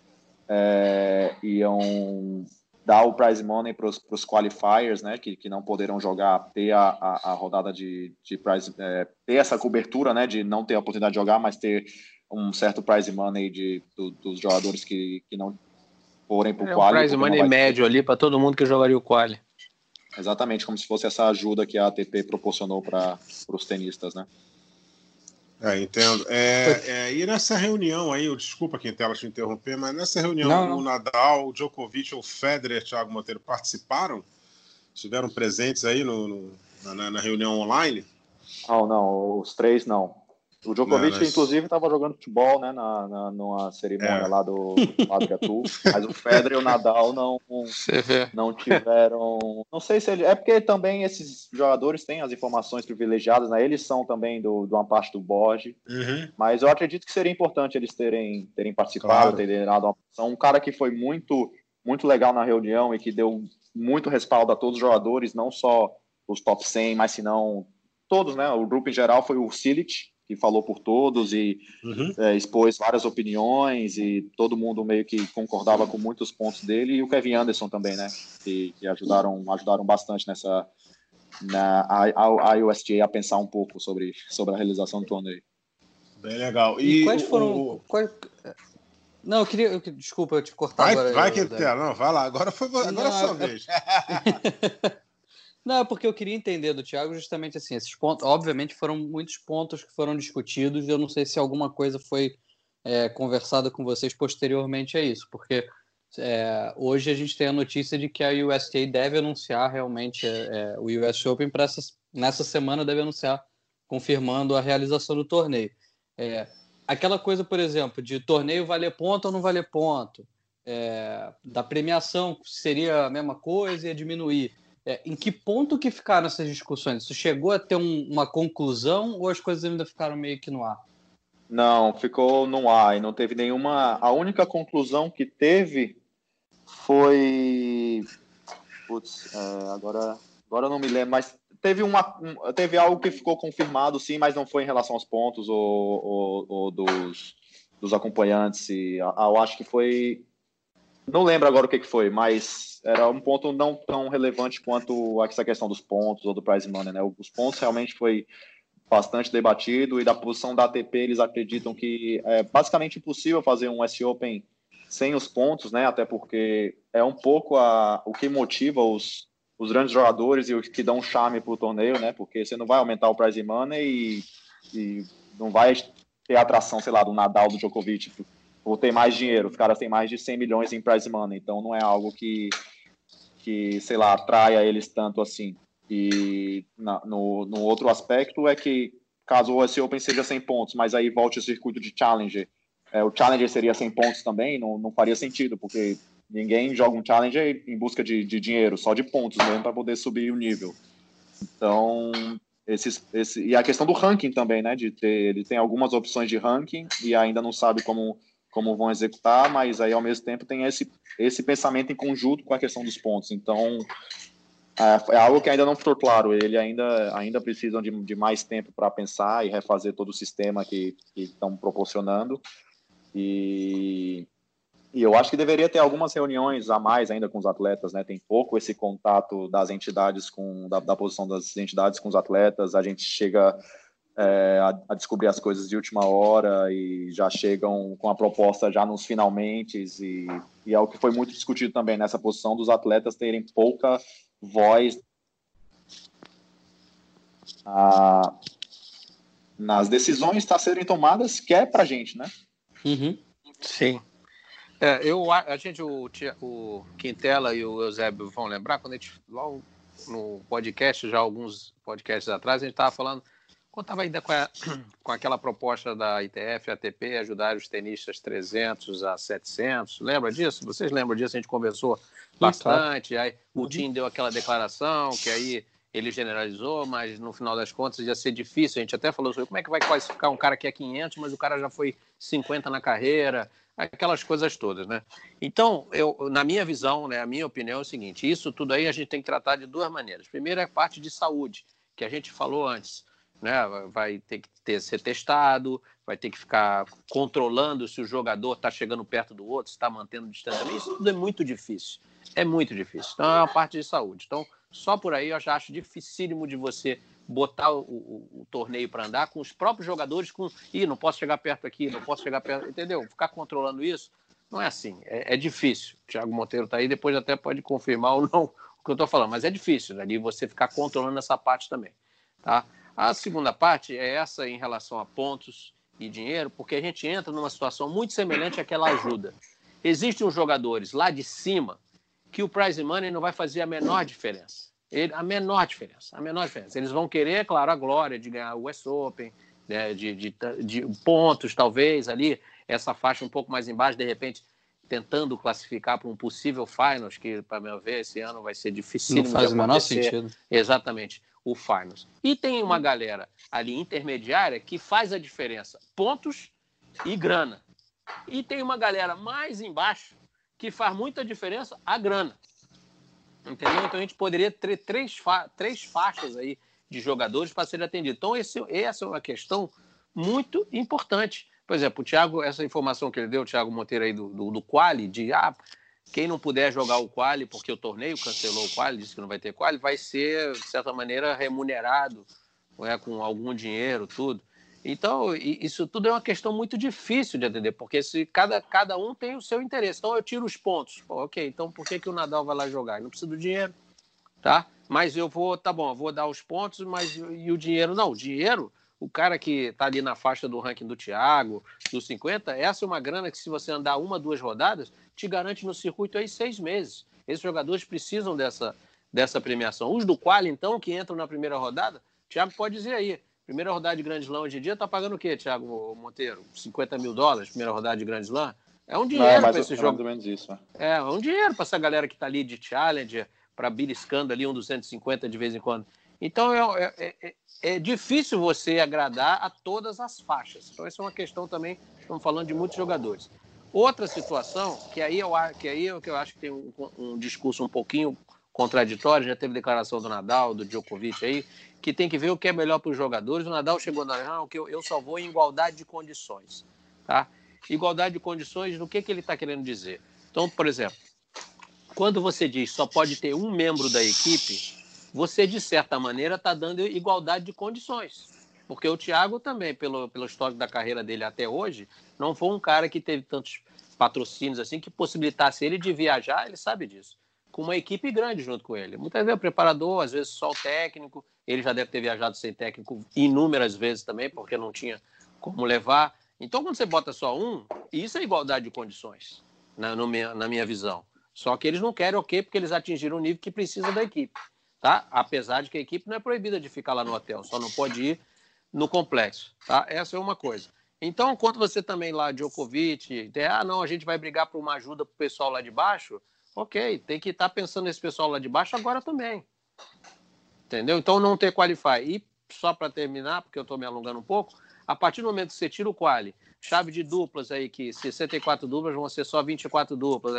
é, iam dar o prize money para os qualifiers, né, que, que não poderão jogar, ter a, a, a rodada de, de prize, é, ter essa cobertura, né, de não ter a oportunidade de jogar, mas ter um certo prize money de, do, dos jogadores que, que não forem para o é, quali. Um prize money médio ter... ali para todo mundo que jogaria o quali. Exatamente, como se fosse essa ajuda que a ATP proporcionou para os tenistas, né? É, entendo. É, é, e nessa reunião aí, eu, desculpa Quintela te interromper, mas nessa reunião não, não. o Nadal, o Djokovic ou o Federer, Thiago Monteiro, participaram? Estiveram presentes aí no, no na, na, reunião online? Não, não, os três não. O Djokovic, não, inclusive, estava jogando futebol, né, na, na, numa cerimônia é. lá do Gatu, mas o Federer e o Nadal não, não tiveram. Não sei se ele. É porque também esses jogadores têm as informações privilegiadas, né? Eles são também do, de uma parte do board, uhum. mas eu acredito que seria importante eles terem, terem participado, claro. terem dado uma posição. Um cara que foi muito, muito legal na reunião e que deu muito respaldo a todos os jogadores, não só os top 100, mas se não todos, né? O grupo em geral foi o Silic, que falou por todos e uhum. é, expôs várias opiniões e todo mundo meio que concordava com muitos pontos dele e o Kevin Anderson também, né? Que, que ajudaram ajudaram bastante nessa na a, a, USGA a pensar um pouco sobre sobre a realização do torneio. Bem legal. E, e quais foram o... quais... Não, eu queria. Eu, desculpa, eu te cortar vai, agora. Vai que eu, não, vai lá. Agora foi agora não, é a sua vez. *laughs* Não, é porque eu queria entender do Thiago justamente assim, esses pontos, obviamente foram muitos pontos que foram discutidos, eu não sei se alguma coisa foi é, conversada com vocês posteriormente a isso, porque é, hoje a gente tem a notícia de que a USTA deve anunciar realmente é, é o US Open para nessa semana deve anunciar confirmando a realização do torneio. É, aquela coisa, por exemplo, de torneio valer ponto ou não valer ponto, é, da premiação seria a mesma coisa e diminuir. É, em que ponto que ficaram essas discussões? Isso chegou a ter um, uma conclusão ou as coisas ainda ficaram meio que no ar? Não, ficou no ar e não teve nenhuma. A única conclusão que teve foi. Putz, é, agora, agora eu não me lembro, mas teve, uma, teve algo que ficou confirmado, sim, mas não foi em relação aos pontos ou, ou, ou dos, dos acompanhantes. E, eu acho que foi Não lembro agora o que, que foi, mas era um ponto não tão relevante quanto essa questão dos pontos ou do prize money, né? Os pontos realmente foi bastante debatido e da posição da ATP eles acreditam que é basicamente impossível fazer um S Open sem os pontos, né? Até porque é um pouco a, o que motiva os, os grandes jogadores e os que dão charme para o torneio, né? Porque você não vai aumentar o prize money e, e não vai ter atração, sei lá, do Nadal, do Djokovic, por ter mais dinheiro. Os caras têm mais de 100 milhões em prize money, então não é algo que, que sei lá, atraia eles tanto assim. E na, no, no outro aspecto é que caso US Open seja 100 pontos, mas aí volte o circuito de Challenger, é, o Challenger seria 100 pontos também, não, não faria sentido, porque ninguém joga um Challenger em busca de, de dinheiro, só de pontos mesmo para poder subir o nível. Então, esses, esse, e a questão do ranking também, né? De ter, ele tem algumas opções de ranking e ainda não sabe como, como vão executar, mas aí ao mesmo tempo tem esse, esse pensamento em conjunto com a questão dos pontos. Então, é, é algo que ainda não ficou claro. Ele ainda, ainda precisam de, de mais tempo para pensar e refazer todo o sistema que, estão proporcionando. E, e eu acho que deveria ter algumas reuniões a mais ainda com os atletas, né? Tem pouco esse contato das entidades com da, da posição das entidades com os atletas. A gente chega é, a, a, descobrir as coisas de última hora e já chegam com a proposta já nos finalmente e, e é o que foi muito discutido também nessa posição dos atletas terem pouca voz a, nas decisões está serem tomadas que é para gente, né? Uhum. Sim. É, eu, a gente, o, o Quintela e o Eusébio vão lembrar, quando a gente, logo no podcast, já alguns podcasts atrás, a gente estava falando, estava ainda com, a, *clears throat* com aquela proposta da ITF, ATP, ajudar os tenistas 300 a 700, lembra disso? Vocês lembram disso? A gente conversou bastante, aí o uhum. Tim deu aquela declaração, que aí ele generalizou, mas no final das contas ia ser difícil. A gente até falou sobre como é que vai classificar um cara que é 500, mas o cara já foi 50 na carreira, aquelas coisas todas, né? Então, eu, na minha visão, né, a minha opinião é o seguinte: isso tudo aí a gente tem que tratar de duas maneiras. Primeiro é a parte de saúde, que a gente falou antes, né? Vai ter que ter, ser testado, vai ter que ficar controlando se o jogador está chegando perto do outro, se está mantendo distanciamento. Isso tudo é muito difícil. É muito difícil. Então, é uma parte de saúde. Então, só por aí eu já acho dificílimo de você botar o, o, o torneio para andar com os próprios jogadores, com Ih, não posso chegar perto aqui, não posso chegar perto, entendeu? Ficar controlando isso não é assim, é, é difícil. O Thiago Monteiro está aí, depois até pode confirmar ou não o que eu estou falando, mas é difícil ali você ficar controlando essa parte também, tá? A segunda parte é essa em relação a pontos e dinheiro, porque a gente entra numa situação muito semelhante àquela ajuda. Existem os jogadores lá de cima que o prize money não vai fazer a menor diferença. Ele, a menor diferença, a menor diferença. Eles vão querer, claro, a glória de ganhar o West Open, né, de, de, de, pontos, talvez, ali, essa faixa um pouco mais embaixo, de repente, tentando classificar para um possível finals, que, para meu ver, esse ano vai ser difícil. Não faz o menor sentido. Exatamente, o finals. E tem uma galera ali intermediária que faz a diferença, pontos e grana. E tem uma galera mais embaixo que faz muita diferença, a grana. Entendeu? Então a gente poderia ter três, fa três faixas aí de jogadores para serem atendidos. Então, esse, essa é uma questão muito importante. Por exemplo, o Thiago, essa informação que ele deu, o Thiago Monteiro aí do, do, do Quali, de ah, quem não puder jogar o Quali, porque o torneio cancelou o Quali, disse que não vai ter Quali, vai ser, de certa maneira, remunerado é, com algum dinheiro, tudo. Então, isso tudo é uma questão muito difícil de entender, porque se cada, cada um tem o seu interesse. Então, eu tiro os pontos. Pô, ok, então por que, que o Nadal vai lá jogar? Não precisa do dinheiro, tá? Mas eu vou, tá bom, eu vou dar os pontos, mas e o dinheiro? Não, o dinheiro, o cara que está ali na faixa do ranking do Thiago, dos 50, essa é uma grana que se você andar uma, duas rodadas, te garante no circuito aí seis meses. Esses jogadores precisam dessa, dessa premiação. Os do qual, então, que entram na primeira rodada, o Thiago pode dizer aí, Primeira rodada de Grande Slam hoje em dia tá pagando o quê, Thiago Monteiro? 50 mil dólares, primeira rodada de Grande Slam? É um dinheiro para esse é jogo. Mais menos isso, né? É, é um dinheiro para essa galera que tá ali de Challenger, para beliscando ali um 250 de vez em quando. Então é, é, é, é, difícil você agradar a todas as faixas. Então essa é uma questão também, estamos falando de muitos jogadores. Outra situação, que aí eu, que aí é o que eu acho que tem um, um discurso um pouquinho contraditório, já teve declaração do Nadal, do Djokovic aí, que tem que ver o que é melhor para os jogadores. O Nadal chegou na ah, que eu, eu só vou em igualdade de condições, tá? Igualdade de condições, do que, que ele está querendo dizer? Então, por exemplo, quando você diz só pode ter um membro da equipe, você, de certa maneira, está dando igualdade de condições. Porque o Thiago também, pelo, pelo histórico da carreira dele até hoje, não foi um cara que teve tantos patrocínios assim que possibilitasse ele de viajar, ele sabe disso. Com uma equipe grande junto com ele. Muitas vezes o preparador, às vezes só o técnico. Ele já deve ter viajado sem técnico inúmeras vezes também, porque não tinha como levar. Então, quando você bota só um, isso é igualdade de condições, na, minha, na minha visão. Só que eles não querem o okay, quê? Porque eles atingiram o nível que precisa da equipe. Tá? Apesar de que a equipe não é proibida de ficar lá no hotel, só não pode ir no complexo. Tá? Essa é uma coisa. Então, quando você também lá, Djokovic, tem, ah, não, a gente vai brigar por uma ajuda para o pessoal lá de baixo, ok, tem que estar tá pensando nesse pessoal lá de baixo agora também. Entendeu? Então, não ter qualify. E só para terminar, porque eu estou me alongando um pouco, a partir do momento que você tira o quali, chave de duplas aí, que 64 duplas vão ser só 24 duplas,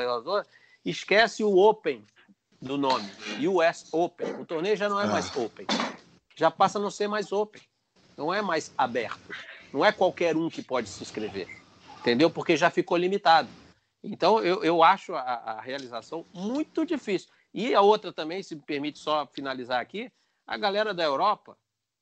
esquece o Open do nome, US Open. O torneio já não é mais ah. Open, já passa a não ser mais Open, não é mais aberto. Não é qualquer um que pode se inscrever, entendeu? Porque já ficou limitado. Então, eu, eu acho a, a realização muito difícil. E a outra também, se me permite só finalizar aqui, a galera da Europa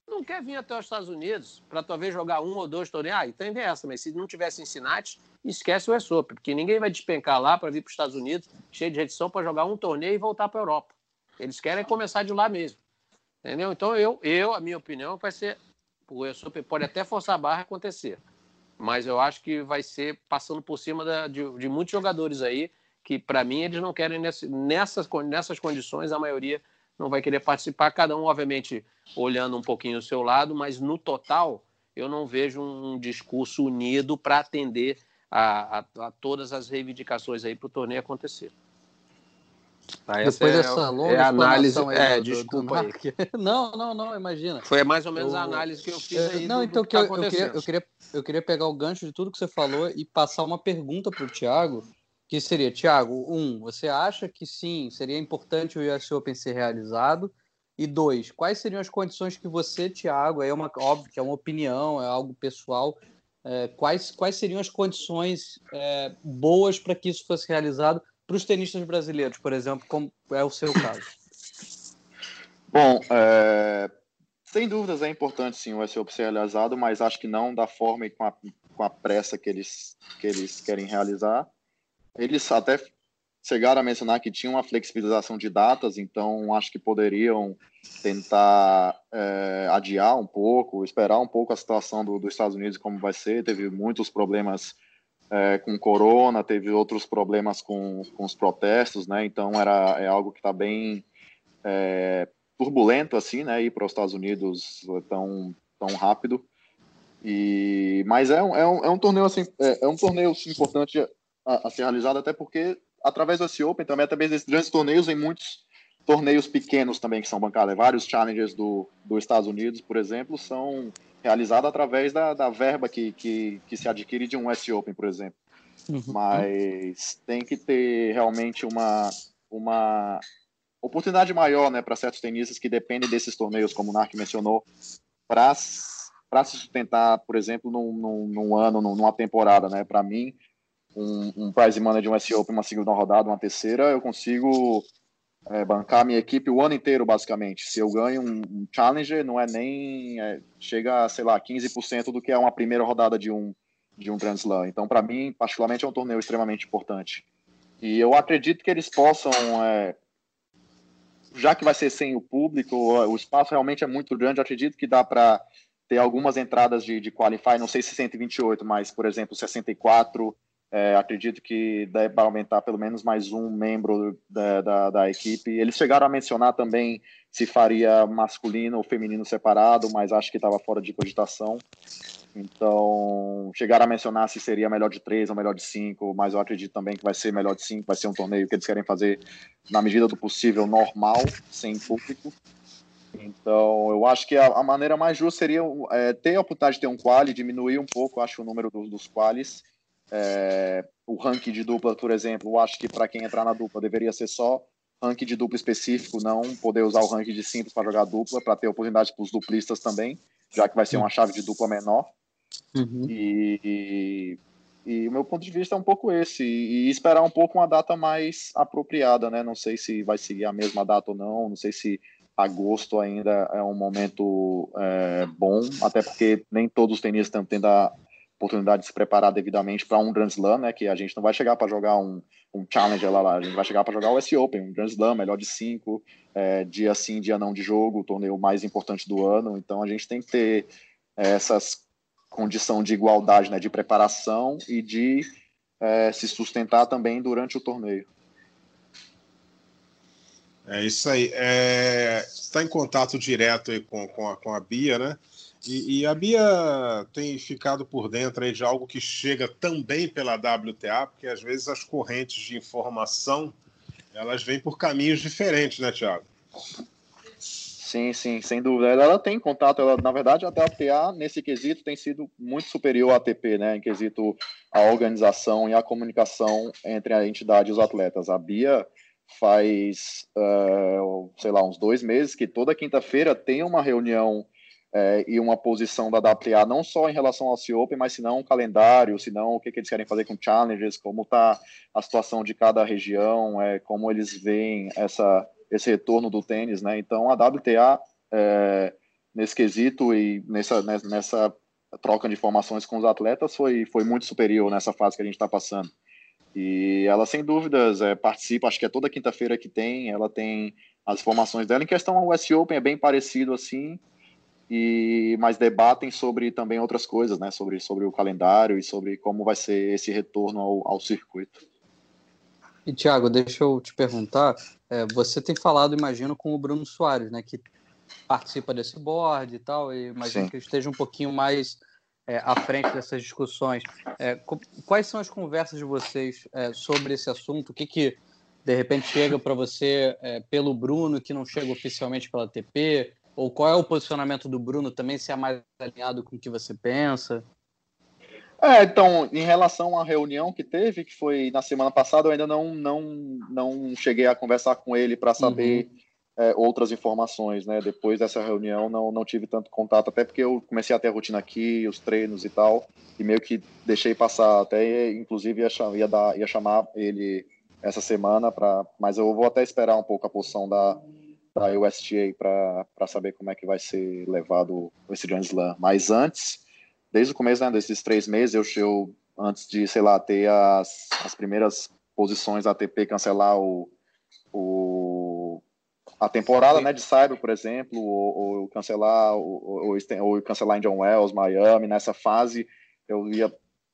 não quer vir até os Estados Unidos para talvez jogar um ou dois torneios. Ah, então é essa, mas se não tivesse Cincinnati, esquece o ESOP, porque ninguém vai despencar lá para vir para os Estados Unidos, cheio de redição, para jogar um torneio e voltar para a Europa. Eles querem começar de lá mesmo. Entendeu? Então, eu, eu, a minha opinião, vai ser o ESOP pode até forçar a barra acontecer, mas eu acho que vai ser passando por cima da, de, de, muitos jogadores aí que, para mim, eles não querem nesse, nessas, nessas condições, a maioria não vai querer participar, cada um, obviamente, olhando um pouquinho o seu lado, mas no total, eu não vejo um discurso unido para atender a, a, a, todas as reivindicações aí para o torneio acontecer. Tá, Depois é, dessa longa é análise, aí, é, do, desculpa do, do *laughs* Não, não, não, imagina. Foi mais ou menos eu, a análise que eu fiz é, aí. Não, então que, eu, tá eu, queria, eu, queria, eu queria pegar o gancho de tudo que você falou e passar uma pergunta para o Thiago, que seria, Thiago, um, você acha que sim, seria importante o US Open ser realizado? E dois, quais seriam as condições que você, Thiago, é uma óbvio que é uma opinião, é algo pessoal, é, quais, quais seriam as condições é, boas para que isso fosse realizado para os tenistas brasileiros, por exemplo, como é o seu caso? *laughs* Bom, é, sem dúvidas é importante sim o SEO ser realizado, mas acho que não da forma e com a, com a pressa que eles, que eles querem realizar. Eles até chegaram a mencionar que tinha uma flexibilização de datas, então acho que poderiam tentar é, adiar um pouco, esperar um pouco a situação do, dos Estados Unidos como vai ser. Teve muitos problemas é, com corona, teve outros problemas com, com os protestos, né? Então era é algo que está bem é, turbulento assim, né? Ir para os Estados Unidos tão tão rápido. E mas é um, é um, é um torneio assim é, é um torneio importante a, a, ser realizado até porque através do US Open também através desses grandes torneios em muitos torneios pequenos também que são bancados, vários challengers do, dos Estados Unidos, por exemplo, são realizado através da, da verba que, que, que, se adquire de um S Open, por exemplo. Uhum. Mas tem que ter realmente uma, uma oportunidade maior né, para certos tenistas que dependem desses torneios, como o Nark mencionou, para se sustentar, por exemplo, num, num, num ano, numa temporada. Né? Para mim, um, um prize money de um S Open, uma segunda rodada, uma terceira, eu consigo é, bancar minha equipe o ano inteiro, basicamente. Se eu ganho um, um Challenger, não é nem. É, chega a, sei lá, 15% do que é uma primeira rodada de um, de um Grand Slam. Então, para mim, particularmente, é um torneio extremamente importante. E eu acredito que eles possam. É, já que vai ser sem o público, o espaço realmente é muito grande. Eu acredito que dá para ter algumas entradas de, de qualify, não sei se 128, mas, por exemplo, 64 é, acredito que deve aumentar pelo menos mais um membro da, da, da, equipe. Eles chegaram a mencionar também se faria masculino ou feminino separado, mas acho que estava fora de cogitação. Então, chegaram a mencionar se seria melhor de três ou melhor de cinco, mas eu acredito também que vai ser melhor de cinco, vai ser um torneio que eles querem fazer na medida do possível normal, sem público. Então, eu acho que a, a maneira mais justa seria é, ter a oportunidade de ter um quali, diminuir um pouco, acho, o número do, dos qualis, é, o ranking de dupla, por exemplo, eu acho que para quem entrar na dupla deveria ser só ranking de dupla específico, não poder usar o ranking de simples para jogar dupla, para ter oportunidade para os duplistas também, já que vai ser uma chave de dupla menor. Uhum. E, E o meu ponto de vista é um pouco esse, e, esperar um pouco uma data mais apropriada, né? Não sei se vai seguir a mesma data ou não, não sei se agosto ainda é um momento é, bom, até porque nem todos os tenistas estão tendo a oportunidade de se preparar devidamente para um Grand Slam, né? Que a gente não vai chegar para jogar um, um Challenger lá, lá, a gente vai chegar para jogar o S Open, um Grand Slam, melhor de cinco, é, dia sim, dia não de jogo, o torneio mais importante do ano. Então a gente tem que ter é, essas condição de igualdade, né, de preparação e de é, se sustentar também durante o torneio. É isso aí. É, está em contato direto aí com, com, a, com a Bia, né? E, e, a Bia tem ficado por dentro aí de algo que chega também pela WTA, porque às vezes as correntes de informação elas vêm por caminhos diferentes, né, Tiago? Sim, sim, sem dúvida. Ela, ela, tem contato, ela, na verdade, a WTA, nesse quesito, tem sido muito superior à ATP, né, em quesito a organização e a comunicação entre a entidade e os atletas. A Bia faz, uh, sei lá, uns dois meses que toda quinta-feira tem uma reunião uh, e uma posição da WTA, não só em relação ao C Open, mas se não o calendário, se não o que, que, eles querem fazer com challenges, como está a situação de cada região, é, como eles veem essa esse retorno do tênis, né? Então a WTA é, nesse quesito e nessa, nessa troca de informações com os atletas foi, foi muito superior nessa fase que a gente está passando. E ela, sem dúvidas, é, participa, acho que é toda quinta-feira que tem, ela tem as informações dela. Em questão ao US Open, é bem parecido assim, e mas debatem sobre também outras coisas, né? Sobre, sobre o calendário e sobre como vai ser esse retorno ao, ao circuito. E, Tiago, deixa eu te perguntar, é, você tem falado, imagino, com o Bruno Soares, né, que participa desse board e tal, e imagino Sim. que esteja um pouquinho mais é, à frente dessas discussões. É, quais são as conversas de vocês é, sobre esse assunto? O que, que de repente chega para você é, pelo Bruno que não chega oficialmente pela TP? Ou qual é o posicionamento do Bruno também, se é mais alinhado com o que você pensa? É, então, em relação à reunião que teve, que foi na semana passada, eu ainda não, não, não cheguei a conversar com ele para saber uhum. é, outras informações, né? Depois dessa reunião, não, não tive tanto contato, até porque eu comecei a ter a rotina aqui, os treinos e tal, e meio que deixei passar, até inclusive ia, ia, dar, ia chamar ele essa semana, pra, mas eu vou até esperar um pouco a posição da, da USTA para saber como é que vai ser levado esse Grand Slam. Mas antes desde o começo né, desses três meses, eu, eu antes de, sei lá, ter as, as primeiras posições ATP cancelar o, o a temporada né, de Cyber, por exemplo, ou, ou cancelar ou, ou, ou cancelar Indian Wells, Miami, nessa fase, eu ia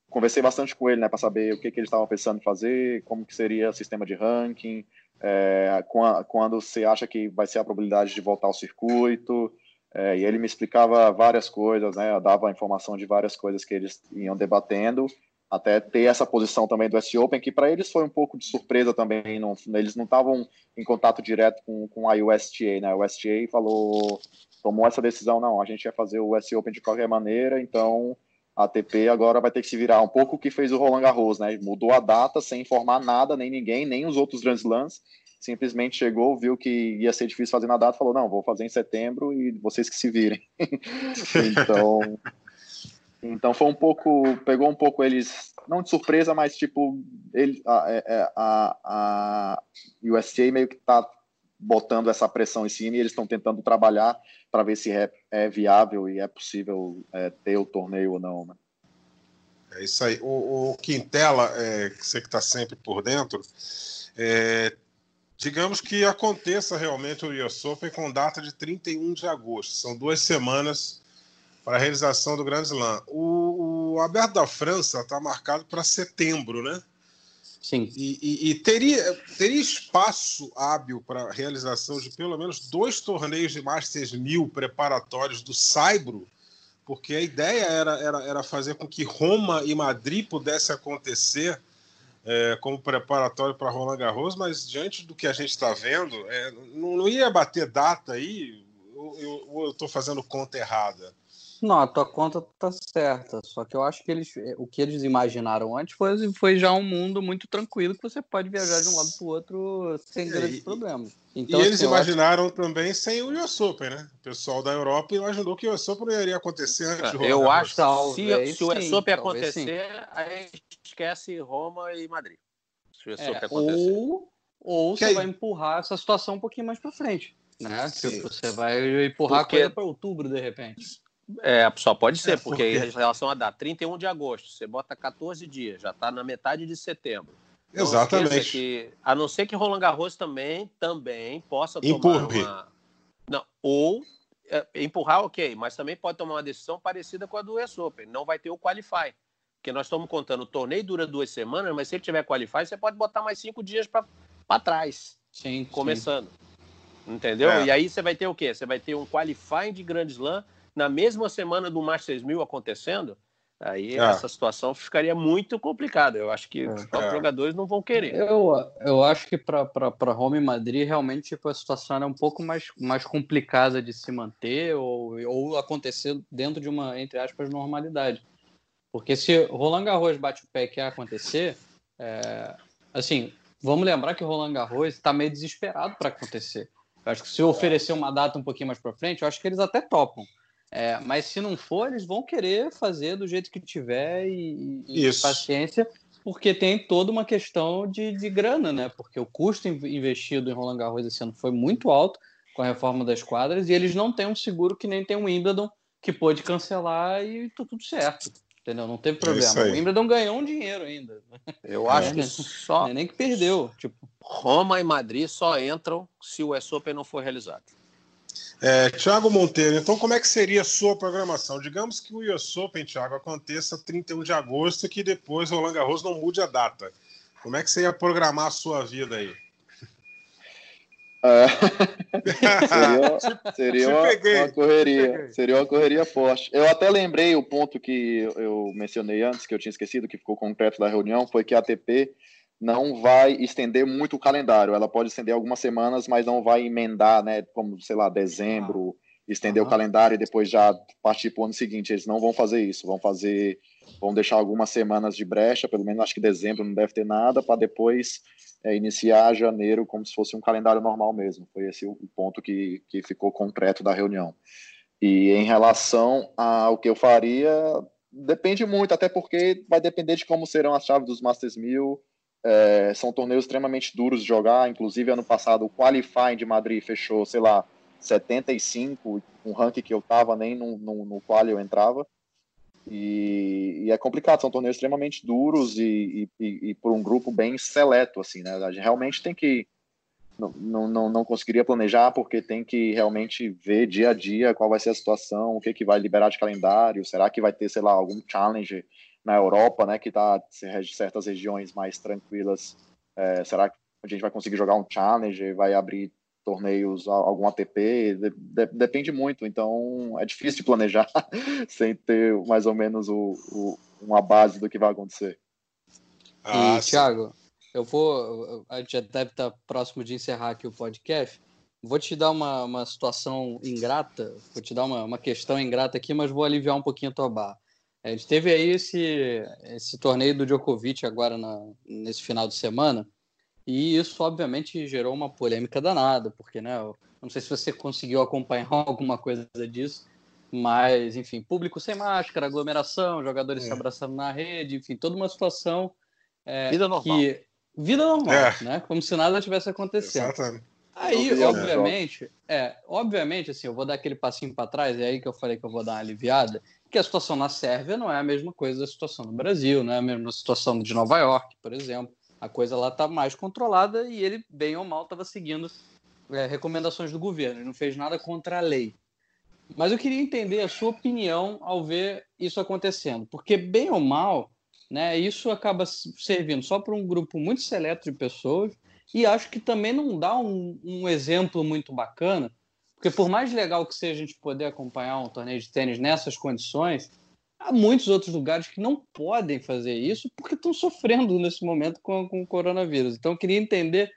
conversei bastante com ele, né, para saber o que, que eles estavam pensando em fazer, como que seria o sistema de ranking, é, quando você acha que vai ser a probabilidade de voltar ao circuito, é, e ele me explicava várias coisas, né? Eu dava informação de várias coisas que eles iam debatendo, até ter essa posição também do S Open, que para eles foi um pouco de surpresa também. Não, eles não estavam em contato direto com, com a USTA, né? O USTA falou, tomou essa decisão, não, a gente ia fazer o S Open de qualquer maneira, então a ATP agora vai ter que se virar um pouco o que fez o Roland Garros, né? Mudou a data sem informar nada, nem ninguém, nem os outros Grand Slams simplesmente chegou, viu que ia ser difícil fazer na data, falou: não, vou fazer em setembro e vocês que se virem. *laughs* então, então foi um pouco, pegou um pouco eles, não de surpresa, mas tipo, ele, a, é, é, a, a USA meio que está botando essa pressão em cima e eles estão tentando trabalhar para ver se é, é, viável e é possível é, ter o torneio ou não. Né? É isso aí. O, o Quintela, é, você que está sempre por dentro, é, digamos que aconteça realmente o US Open com data de 31 de agosto. São duas semanas para a realização do Grand Slam. O, o Aberto da França está marcado para setembro, né? Sim. E, e, e, teria, teria espaço hábil para a realização de pelo menos dois torneios de Masters 1000 preparatórios do Saibro, porque a ideia era, era, era fazer com que Roma e Madrid pudesse acontecer é, como preparatório para Roland Garros, mas diante do que a gente está vendo, é, não, não, ia bater data aí, eu estou fazendo conta errada? Não, a tua conta tá certa. Só que eu acho que eles, o que eles imaginaram antes foi, foi já um mundo muito tranquilo que você pode viajar de um lado para o outro sem grandes problemas. Então, e eles assim, imaginaram acho... também sem o US Open, né? O pessoal da Europa imaginou que o US Open iria acontecer antes do Eu acho que se, se o US Open acontecer, sim. a gente esquece Roma e Madrid. Se isso é, ou, ou você vai empurrar essa situação um pouquinho mais para frente. Né? Tipo, você vai empurrar porque... a coisa para outubro, de repente. É, só pode ser, é, porque... porque em relação a dar 31 de agosto, você bota 14 dias, já está na metade de setembro. Então, Exatamente. Que, a não ser que Roland Garros também, também possa tomar Empurre. uma. Não, ou é, empurrar, ok, mas também pode tomar uma decisão parecida com a do US Open. Não vai ter o Qualify. Porque nós estamos contando, o torneio dura duas semanas, mas se ele tiver Qualify, você pode botar mais cinco dias para trás. Sim. Começando. Sim. Entendeu? É. E aí você vai ter o quê? Você vai ter um Qualify de Grand Slam na mesma semana do Masters 1000 acontecendo. Aí é. essa situação ficaria muito complicada. Eu acho que é. os próprios é. jogadores não vão querer. Eu, eu acho que para Roma e Madrid, realmente tipo, a situação é um pouco mais, mais complicada de se manter ou, ou acontecer dentro de uma, entre aspas, normalidade. Porque se Roland Garros bate o pé e quer acontecer, é, assim, vamos lembrar que o Roland Garros está meio desesperado para acontecer. Eu acho que se oferecer uma data um pouquinho mais para frente, eu acho que eles até topam. É, mas se não for, eles vão querer fazer do jeito que tiver e, e paciência, porque tem toda uma questão de, de grana, né? Porque o custo investido em Roland Garros esse ano foi muito alto com a reforma das quadras e eles não têm um seguro que nem tem o Wimbledon que pôde cancelar e tá tudo certo. Entendeu? Não teve é problema. É o Wimbledon ganhou um dinheiro ainda. Eu acho é, que só. nem que perdeu. Tipo. Roma e Madrid só entram se o US Open não for realizado. É, Tiago Monteiro, então como é que seria a sua programação? Digamos que o US Open, Tiago, aconteça 31 de agosto e que depois o Roland Garros não mude a data. Como é que você ia programar a sua vida aí? É. *laughs* seria, seria *laughs* uma, uma, correria, seria uma correria forte. Eu até lembrei o ponto que eu mencionei antes, que eu tinha esquecido, que ficou concreto da reunião, foi que a ATP não vai estender muito o calendário. Ela pode estender algumas semanas, mas não vai emendar, né? Como, sei lá, dezembro, estender uhum. o calendário e depois já partir para o ano seguinte. Eles não vão fazer isso. Vão fazer, vão deixar algumas semanas de brecha, pelo menos acho que dezembro não deve ter nada, para depois é, iniciar janeiro como se fosse um calendário normal mesmo. Foi esse o ponto que, que ficou concreto da reunião. E em relação ao que eu faria, depende muito, até porque vai depender de como serão as chaves dos Masters 1000 é, são torneios extremamente duros de jogar. Inclusive, ano passado, o Qualifying de Madrid fechou, sei lá, 75, um ranking que eu tava, nem no, no, no qual eu entrava. E, e, é complicado, são torneios extremamente duros e, e, e, por um grupo bem seleto, assim, né? A gente realmente tem que. Não, não, não conseguiria planejar, porque tem que realmente ver dia a dia qual vai ser a situação, o que, que vai liberar de calendário, será que vai ter, sei lá, algum challenge na Europa, né, que está certas regiões mais tranquilas. É, será que a gente vai conseguir jogar um challenge, vai abrir torneios, algum ATP? De, de, depende muito. Então é difícil de planejar *laughs* sem ter mais ou menos o, o, uma base do que vai acontecer. Ah, e Thiago, eu vou, a gente já deve estar próximo de encerrar aqui o podcast. Vou te dar uma, uma situação ingrata, vou te dar uma, uma questão ingrata aqui, mas vou aliviar um pouquinho a tua barra. A gente teve aí esse, esse torneio do Djokovic agora na, nesse final de semana, e isso obviamente gerou uma polêmica danada, porque, né, eu não sei se você conseguiu acompanhar *laughs* alguma coisa disso, mas, enfim, público sem máscara, aglomeração, jogadores é. se abraçando na rede, enfim, toda uma situação. É, vida normal. Que, vida normal, é. né? Como se nada tivesse acontecendo. Exatamente. Aí, obviamente, é, obviamente, assim, eu vou dar aquele passinho para trás, é aí que eu falei que eu vou dar uma aliviada, que a situação na Sérvia não é a mesma coisa da situação no Brasil, não é a mesma situação de Nova York, por exemplo. A coisa lá está mais controlada e ele, bem ou mal, estava seguindo é, recomendações do governo, ele não fez nada contra a lei. Mas eu queria entender a sua opinião ao ver isso acontecendo, porque, bem ou mal, né, isso acaba servindo só para um grupo muito seleto de pessoas e acho que também não dá um, um exemplo muito bacana porque por mais legal que seja a gente poder acompanhar um torneio de tênis nessas condições, há muitos outros lugares que não podem fazer isso porque estão sofrendo nesse momento com, com o coronavírus. Então eu queria entender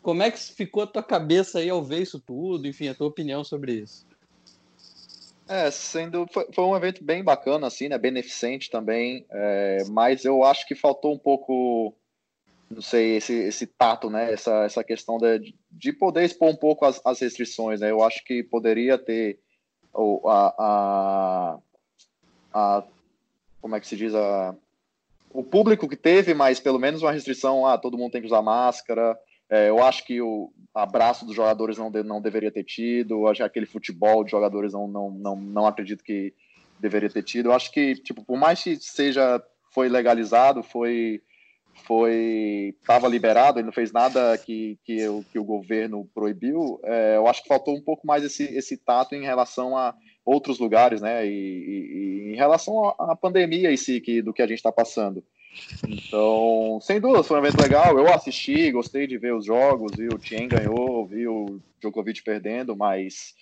como é que ficou a tua cabeça aí ao ver isso tudo, enfim, a tua opinião sobre isso. É, sendo foi, foi um evento bem bacana, assim, né? Beneficente também, é, mas eu acho que faltou um pouco não sei, esse, esse tato, né? Essa, essa questão de, de poder expor um pouco as, as restrições, né? Eu acho que poderia ter o, a, a, a, como é que se diz, a, o público que teve, mas pelo menos uma restrição, ah, todo mundo tem que usar máscara. É, eu acho que o abraço dos jogadores não, de, não deveria ter tido. Acho que aquele futebol de jogadores não, não, não, não acredito que deveria ter tido. Eu acho que, tipo, por mais que seja, foi legalizado, foi foi estava liberado, ele não fez nada que, que, o, que o governo proibiu. É, eu acho que faltou um pouco mais esse, esse tato em relação a outros lugares, né? E, e, e em relação à pandemia em si, que, do que a gente está passando. Então, sem dúvida, foi um evento legal. Eu assisti, gostei de ver os jogos, vi o Tien ganhou, vi o Djokovic perdendo, mas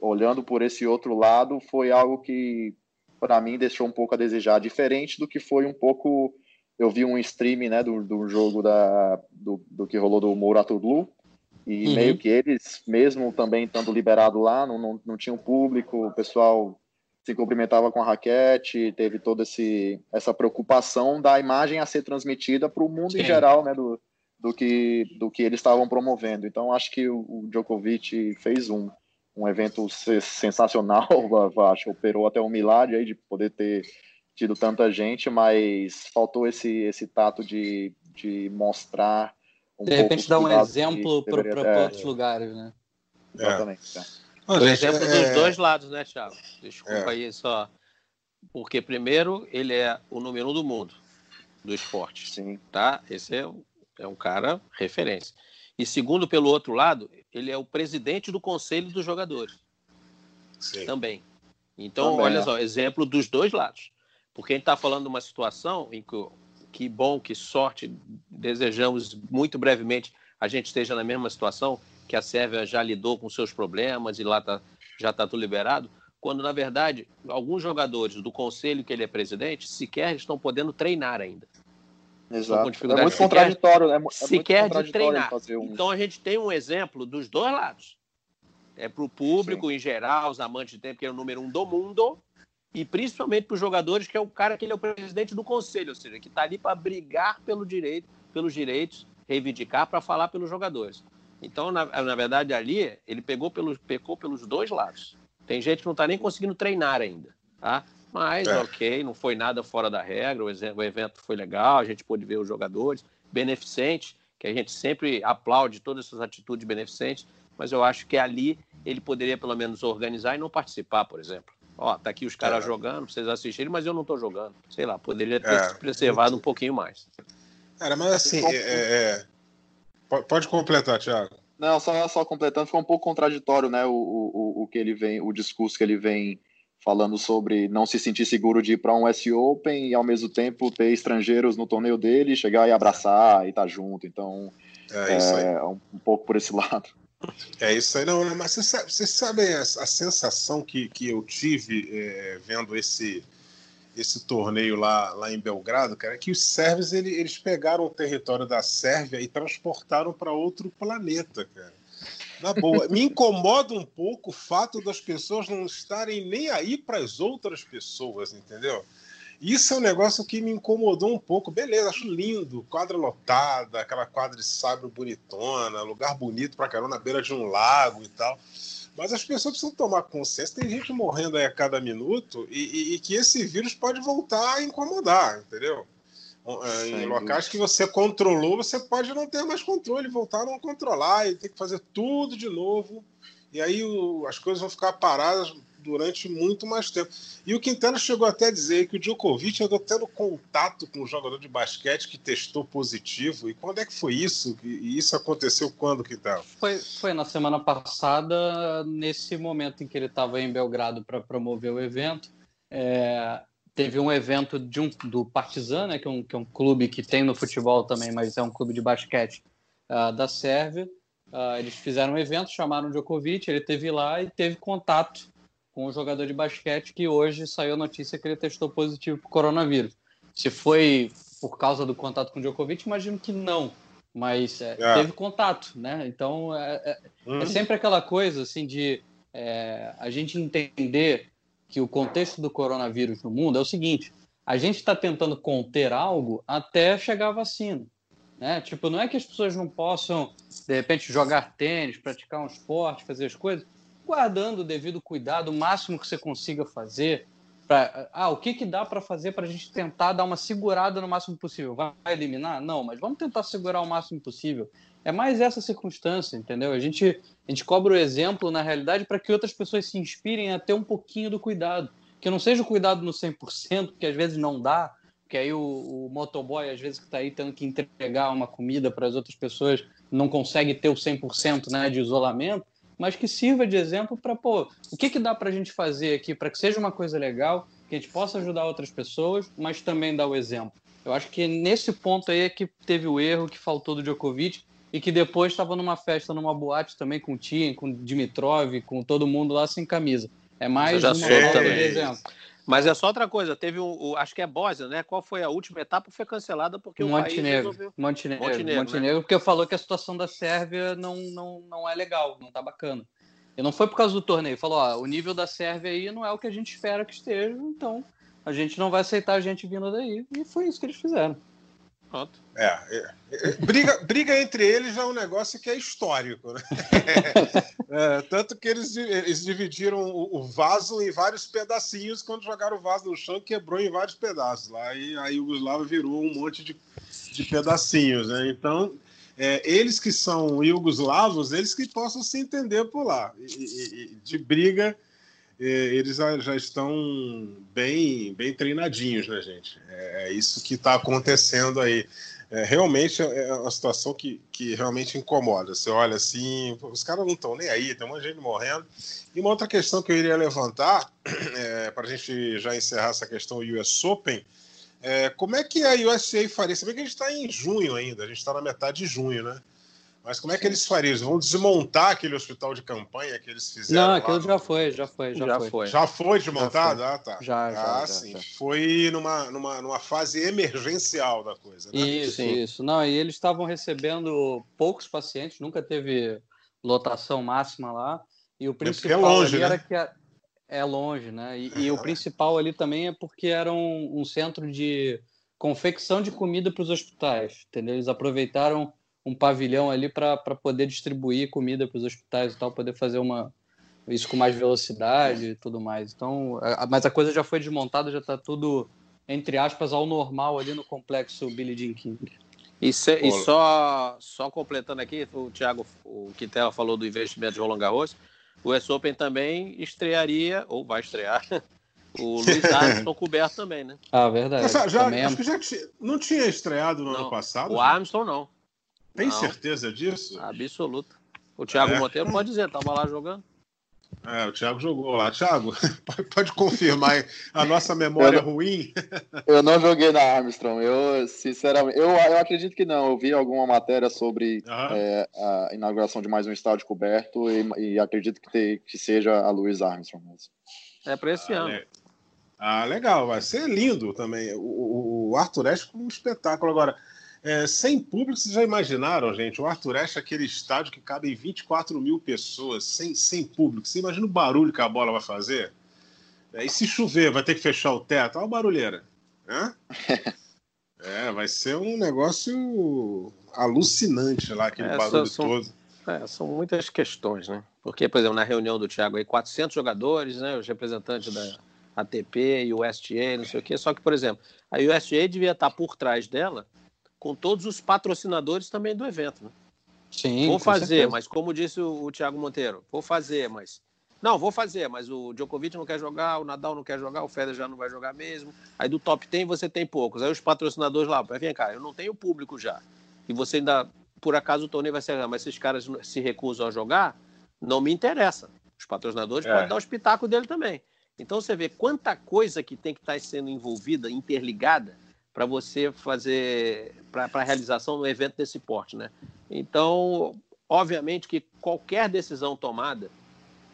olhando por esse outro lado, foi algo que para mim deixou um pouco a desejar, diferente do que foi um pouco eu vi um stream né, do, do jogo da, do, do que rolou do Mouratoglou, e uhum. meio que eles, mesmo também estando liberado lá, não, não, não tinham público, o pessoal se cumprimentava com a raquete, teve toda esse, essa preocupação da imagem a ser transmitida para o mundo Sim. em geral, né, do, do, que, do que eles estavam promovendo. Então, acho que o, o Djokovic fez um, um evento sensacional, *laughs* acho operou até um milagre aí de poder ter tido tanta gente, mas faltou esse, esse tato de, de mostrar um De repente dar um exemplo para é, outros lugares, né? É. Exatamente. É. O exemplo dos dois lados, né, Thiago? Desculpa é. aí só. Porque, primeiro, ele é o número um do mundo do esporte. Sim. Tá? Esse é, é um cara referência. E segundo, pelo outro lado, ele é o presidente do conselho dos jogadores. Sim. Também. Então, Também, olha é. só, exemplo dos dois lados. Porque a gente está falando de uma situação em que, que bom, que sorte, desejamos muito brevemente a gente esteja na mesma situação, que a Sérvia já lidou com seus problemas e lá tá, já está tudo liberado, quando na verdade alguns jogadores do conselho que ele é presidente sequer estão podendo treinar ainda. Exato. é muito contraditório, é, é sequer muito de treinar. Um... Então a gente tem um exemplo dos dois lados. É para o público Sim. em geral, os amantes de tempo, que é o número um do mundo, e principalmente para os jogadores, que é o cara que ele é o presidente do conselho, ou seja, que está ali para brigar pelo direito, pelos direitos, reivindicar para falar pelos jogadores. Então, na, na verdade, ali ele pegou pelos, pecou pelos dois lados. Tem gente que não está nem conseguindo treinar ainda, tá? Mas, é. ok, não foi nada fora da regra, o evento foi legal, a gente pôde ver os jogadores, beneficente, que a gente sempre aplaude todas essas atitudes beneficentes, mas eu acho que ali ele poderia pelo menos organizar e não participar, por exemplo. Ó, tá aqui os caras é. jogando, vocês assistirem, mas eu não tô jogando. Sei lá, poderia ter é. preservado um pouquinho mais. Cara, mas assim, é, é, é pode completar, Thiago. Não, só, só completando, ficou um pouco contraditório, né, o, o, o que ele vem, o discurso que ele vem falando sobre não se sentir seguro de ir para um S Open e ao mesmo tempo ter estrangeiros no torneio dele, chegar e abraçar e estar tá junto. Então, é, é um, um, pouco por esse *laughs* lado. É isso aí, não, mas vocês sabem você sabe a, a, sensação que, que eu tive é, vendo esse, esse torneio lá, lá em Belgrado, cara, é que os sérvios eles, eles pegaram o território da Sérvia e transportaram para outro planeta, cara. Na boa, me incomoda um pouco o fato das pessoas não estarem nem aí para as outras pessoas, entendeu? Isso é um negócio que me incomodou um pouco. Beleza, acho lindo, quadra lotada, aquela quadra de sabre bonitona, lugar bonito pra caramba, na beira de um lago e tal. Mas as pessoas precisam tomar consciência. Tem gente morrendo aí a cada minuto e, e, e que esse vírus pode voltar a incomodar, entendeu? É, em locais que você controlou, você pode não ter mais controle, voltar a não controlar e ter que fazer tudo de novo. E aí o, as coisas vão ficar paradas durante muito mais tempo. E o Quintana chegou até a dizer que o Djokovic andou tendo contato com um jogador de basquete que testou positivo. E quando é que foi isso? E isso aconteceu quando, Quintana? Foi, foi na semana passada, nesse momento em que ele estava em Belgrado para promover o evento. É, teve um evento de um, do Partizan, né, que, é um, que é um clube que tem no futebol também, mas é um clube de basquete uh, da Sérvia. Uh, eles fizeram um evento, chamaram o Djokovic, ele teve lá e teve contato com um jogador de basquete que hoje saiu a notícia que ele testou positivo para o coronavírus. Se foi por causa do contato com o Djokovic, imagino que não. Mas é, é. teve contato, né? Então é, é, hum. é sempre aquela coisa assim de é, a gente entender que o contexto do coronavírus no mundo é o seguinte: a gente está tentando conter algo até chegar a vacina. Né? Tipo, não é que as pessoas não possam, de repente, jogar tênis, praticar um esporte, fazer as coisas guardando o devido cuidado, o máximo que você consiga fazer, Pra, ah, o que, que dá para fazer para a gente tentar dar uma segurada no máximo possível? Vai eliminar? Não, mas vamos tentar segurar o máximo possível. É mais essa circunstância, entendeu? A gente, a gente cobra o exemplo, na realidade, para que outras pessoas se inspirem a ter um pouquinho do cuidado. Que não seja o cuidado no 100%, que às vezes não dá, que aí o, o motoboy, às vezes, que está aí tendo que entregar uma comida para as outras pessoas, não consegue ter o 100% né, de isolamento, mas que sirva de exemplo para, pô, o que, que dá para a gente fazer aqui para que seja uma coisa legal, que a gente possa ajudar outras pessoas, mas também dar o exemplo. Eu acho que nesse ponto aí é que teve o erro que faltou do Djokovic e que depois estava numa festa, numa boate também com o Tim, com o Dimitrov, com todo mundo lá sem camisa. É mais uma falta de exemplo. Mas é só outra coisa, teve um, o, acho que é Bósnia, né? Qual foi a última etapa? Foi cancelada porque Montenegro, o país resolveu... Montenegro, Montenegro, Montenegro né? porque falou que a situação da Sérvia não, não, não é legal, não tá bacana. E não foi por causa do torneio, falou, ó, o nível da Sérvia aí não é o que a gente espera que esteja, então a gente não vai aceitar a gente vindo daí. E foi isso que eles fizeram. Pronto. É, é, é, briga, briga entre eles é um negócio que é histórico. Né? *laughs* É, tanto que eles, eles dividiram o, o, vaso em vários pedacinhos. Quando jogaram o vaso no chão, quebrou em vários pedaços. Lá e a Yugoslávia virou um monte de, de pedacinhos. Né? Então, é, eles que são iugoslavos, eles que possam se entender por lá. E, e, de briga eles já, estão bem, bem treinadinhos, né, gente? É, é isso que está acontecendo aí. É, realmente é uma situação que, que realmente incomoda. Você olha assim, os caras não estão nem aí, tem um monte de gente morrendo. E uma outra questão que eu iria levantar, *clears throat* é, para a gente já encerrar essa questão US Open, é, como é que a USA faria? Você vê que a gente está em junho ainda, a gente está na metade de junho, né? Mas como é que eles fariam? Eles vão desmontar aquele hospital de campanha que eles fizeram? Não, aquilo já foi, já foi, já, já foi. Já foi desmontado? Já foi. Ah, tá. Já, já. Ah, já, sim. Já. Foi numa, numa, numa fase emergencial da coisa, né? Isso, sim. isso. Não, e eles estavam recebendo poucos pacientes, nunca teve lotação máxima lá. E o principal é longe, né? era que a... é longe, né? E, e o é. principal ali também é porque era um, um centro de confecção de comida para os hospitais, entendeu? Eles aproveitaram um pavilhão ali para poder distribuir comida para os hospitais e tal, poder fazer uma isso com mais velocidade e tudo mais. Então, a, mas a coisa já foi desmontada, já está tudo entre aspas ao normal ali no complexo Billie Jean King. E, se, e só só completando aqui, o Thiago, o Quintela falou do investimento de Roland Garros, o US Open também estrearia ou vai estrear *laughs* o Luiz *laughs* Armstrong coberto também, né? Ah, verdade. já, acho é... que já não tinha estreado no não, ano passado? O Armstrong não. Tem Não. certeza disso? Absoluta. O Thiago é. Monteiro pode dizer, estava lá jogando. É, o Thiago jogou lá. Thiago, *laughs* pode confirmar a nossa memória eu não, ruim? Eu não joguei na Armstrong. Eu, sinceramente, eu, eu acredito que não. Eu vi alguma matéria sobre é, a inauguração de mais um estádio coberto e, e acredito que, te, que, seja a Louis Armstrong mesmo. É para esse ah, ano. Le... Ah, legal. Vai ser lindo também. O, o, o Arthur com um espetáculo. Agora, é, sem público, vocês já imaginaram, gente? O Arthur Ashe, aquele estádio que cabe 24 mil pessoas, sem, sem público. Você imagina o barulho que a bola vai fazer? É, e se chover, vai ter que fechar o teto? Olha a barulheira. Né? *laughs* é, vai ser um negócio alucinante lá, aquele é, barulho são, todo. É, são muitas questões, né? Porque, por exemplo, na reunião do Thiago aí, 400 jogadores, né? Os representantes da ATP e o USTA, não sei o quê. Só que, por exemplo, a USTA devia estar por trás dela com todos os patrocinadores também do evento. Né? Sim. Vou fazer, certeza. mas como disse o, o Thiago Monteiro, vou fazer, mas. Não, vou fazer, mas o Djokovic não quer jogar, o Nadal não quer jogar, o Federer já não vai jogar mesmo. Aí do top 10 você tem poucos. Aí os patrocinadores lá, vem cá, eu não tenho público já. E você ainda, por acaso o torneio vai ser, mas esses caras se recusam a jogar, não me interessa. Os patrocinadores é. podem dar o espetáculo dele também. Então você vê quanta coisa que tem que estar sendo envolvida, interligada, para você fazer para a realização do evento desse porte, né? Então, obviamente que qualquer decisão tomada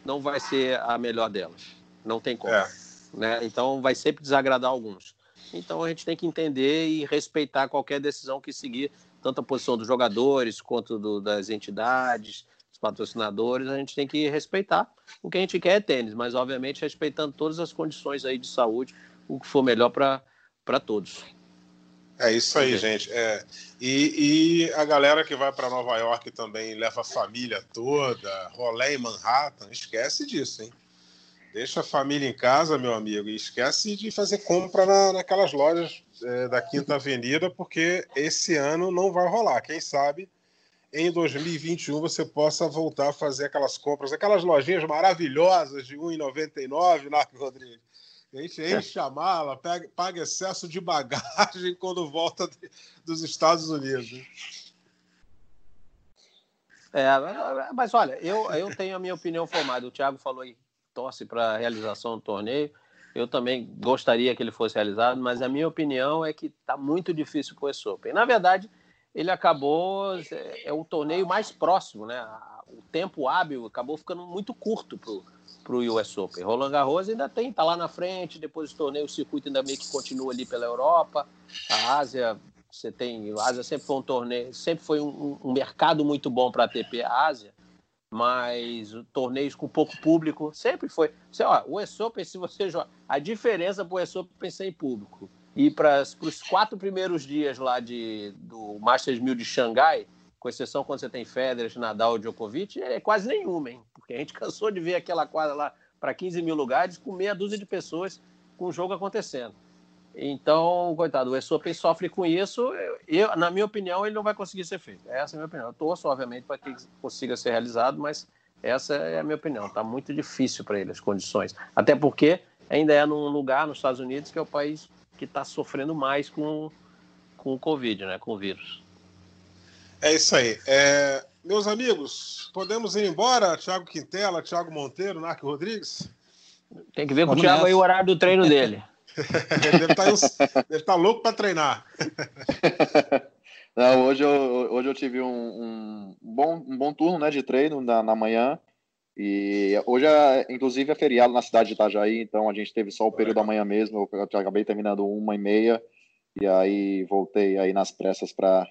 não vai ser a melhor delas, não tem como, é. né? Então, vai sempre desagradar alguns. Então, a gente tem que entender e respeitar qualquer decisão que seguir, tanto a posição dos jogadores quanto do, das entidades, dos patrocinadores, a gente tem que respeitar. O que a gente quer é tênis, mas obviamente respeitando todas as condições aí de saúde, o que for melhor para todos. É isso aí, gente. É. E, e, a galera que vai para Nova York também leva a família toda, rolê em Manhattan, esquece disso, hein? Deixa a família em casa, meu amigo, e esquece de fazer compra na, naquelas lojas é, da Quinta Avenida, porque esse ano não vai rolar. Quem sabe em 2021 você possa voltar a fazer aquelas compras, aquelas lojinhas maravilhosas de R$ 1,99, Marco Rodrigues. Gente enche a mala, pega, paga excesso de bagagem *laughs* quando volta de, dos Estados Unidos. É, mas olha, eu, eu tenho a minha opinião formada. O Thiago falou aí, torce para a realização do torneio. Eu também gostaria que ele fosse realizado, mas a minha opinião é que está muito difícil o US Open. Na verdade, ele acabou é, é o torneio mais próximo, né? O tempo hábil acabou ficando muito curto para o US Open. Roland Garros ainda tem, tá lá na frente. Depois do torneio, o circuito ainda meio que continua ali pela Europa. A Ásia, você tem, a Ásia sempre foi um torneio, sempre foi um, um mercado muito bom para a ATP Ásia mas torneios com pouco público sempre foi. Você, ó, o US Open, se você joga, a diferença para o US Open ser em público e para os quatro primeiros dias lá de, do Masters 1000 de Xangai, com exceção quando você tem Federer, Nadal Djokovic, é quase nenhuma, hein? Porque a gente *laughs* cansou de ver aquela quadra lá para 15 mil lugares com meia dúzia de pessoas com o jogo acontecendo. Então, coitado, o US Open sofre com isso. Eu, na minha opinião, ele não vai conseguir ser feito. Essa é a minha opinião. Eu torço, obviamente, para que consiga ser realizado, mas essa é a minha opinião. Está muito difícil para ele as condições. Até porque ainda é num lugar, nos Estados Unidos, que é o país que está sofrendo mais com, com o Covid, né? Com o vírus. É isso aí. É, meus amigos, podemos ir embora? Thiago Quintela, Thiago Monteiro, Narco Rodrigues? Tem que ver com o Thiago aí o horário do treino dele. *laughs* *laughs* Ele deve estar tá, tá louco para treinar. *laughs* Não, hoje, eu, hoje eu tive um, um, bom, um bom turno né, de treino na, na manhã. E hoje, é, inclusive, é feriado na cidade de Itajaí, então a gente teve só o período da manhã mesmo. Eu acabei terminando uma e meia, e aí voltei aí nas pressas para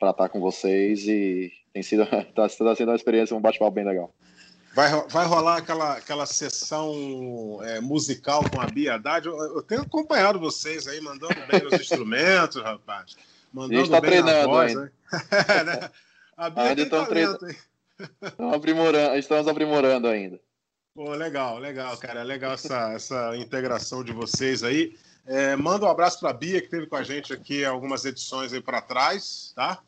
estar com vocês. E tem sido, *laughs* tá, tá sendo uma experiência, um bate-papo bem legal. Vai, vai rolar aquela, aquela sessão é, musical com a Bia Haddad. Eu, eu, tenho acompanhado vocês aí, mandando bem os *laughs* instrumentos, rapaz. Mandando a gente tá bem treinando voz, ainda. *laughs* Né? A Bia ainda tem talento, treinando. Estamos aprimorando, estamos aprimorando ainda. Pô, legal, legal, cara. Legal essa, essa integração de vocês aí. É, manda um abraço para a Bia, que esteve com a gente aqui algumas edições aí para trás, tá?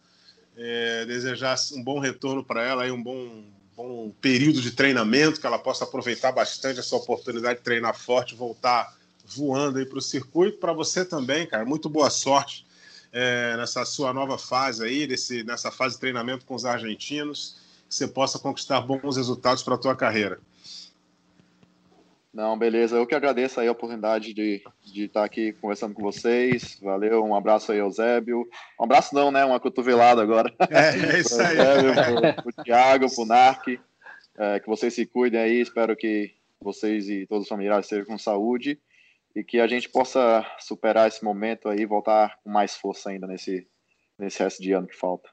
É, desejar um bom retorno para ela aí, um bom, bom período de treinamento, que ela possa aproveitar bastante essa oportunidade de treinar forte, voltar voando aí para o circuito. Para você também, cara, muito boa sorte é, nessa sua nova fase aí, desse, nessa fase de treinamento com os argentinos que você possa conquistar bons resultados para a tua carreira. Não, beleza. Eu que agradeço aí a oportunidade de, de estar aqui conversando com vocês. Valeu, um abraço aí, Eusébio. Um abraço não, né? Uma cotovelada agora. É, é *laughs* isso aí. Eusébio, pro, pro Thiago, pro Narc. É, que vocês se cuidem aí. Espero que vocês e todos os familiares estejam com saúde e que a gente possa superar esse momento aí e voltar com mais força ainda nesse, nesse resto de ano que falta.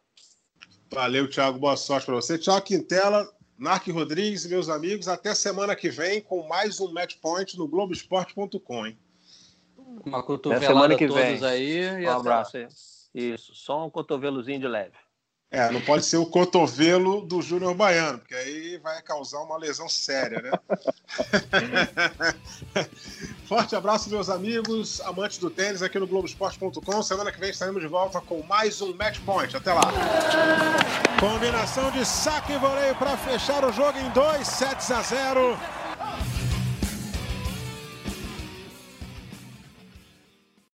Valeu, Thiago. Boa sorte para você. Tchau, Quintela, Narc Rodrigues e meus amigos. Até semana que vem com mais um Match Point no Globoesporte.com? Uma cotovelada até semana que vem. aí. um abraço aí. Isso, só um cotovelozinho de leve. É, não pode ser o cotovelo do Júnior Baiano, porque aí vai causar uma lesão séria, né? *laughs* Forte abraço, meus amigos, amantes do tênis aqui no Globoesporte.com. Semana que vem estaremos de volta com mais um Match Point. Até lá. Combinação de saque e voleio para fechar o jogo em 2 sets a 0.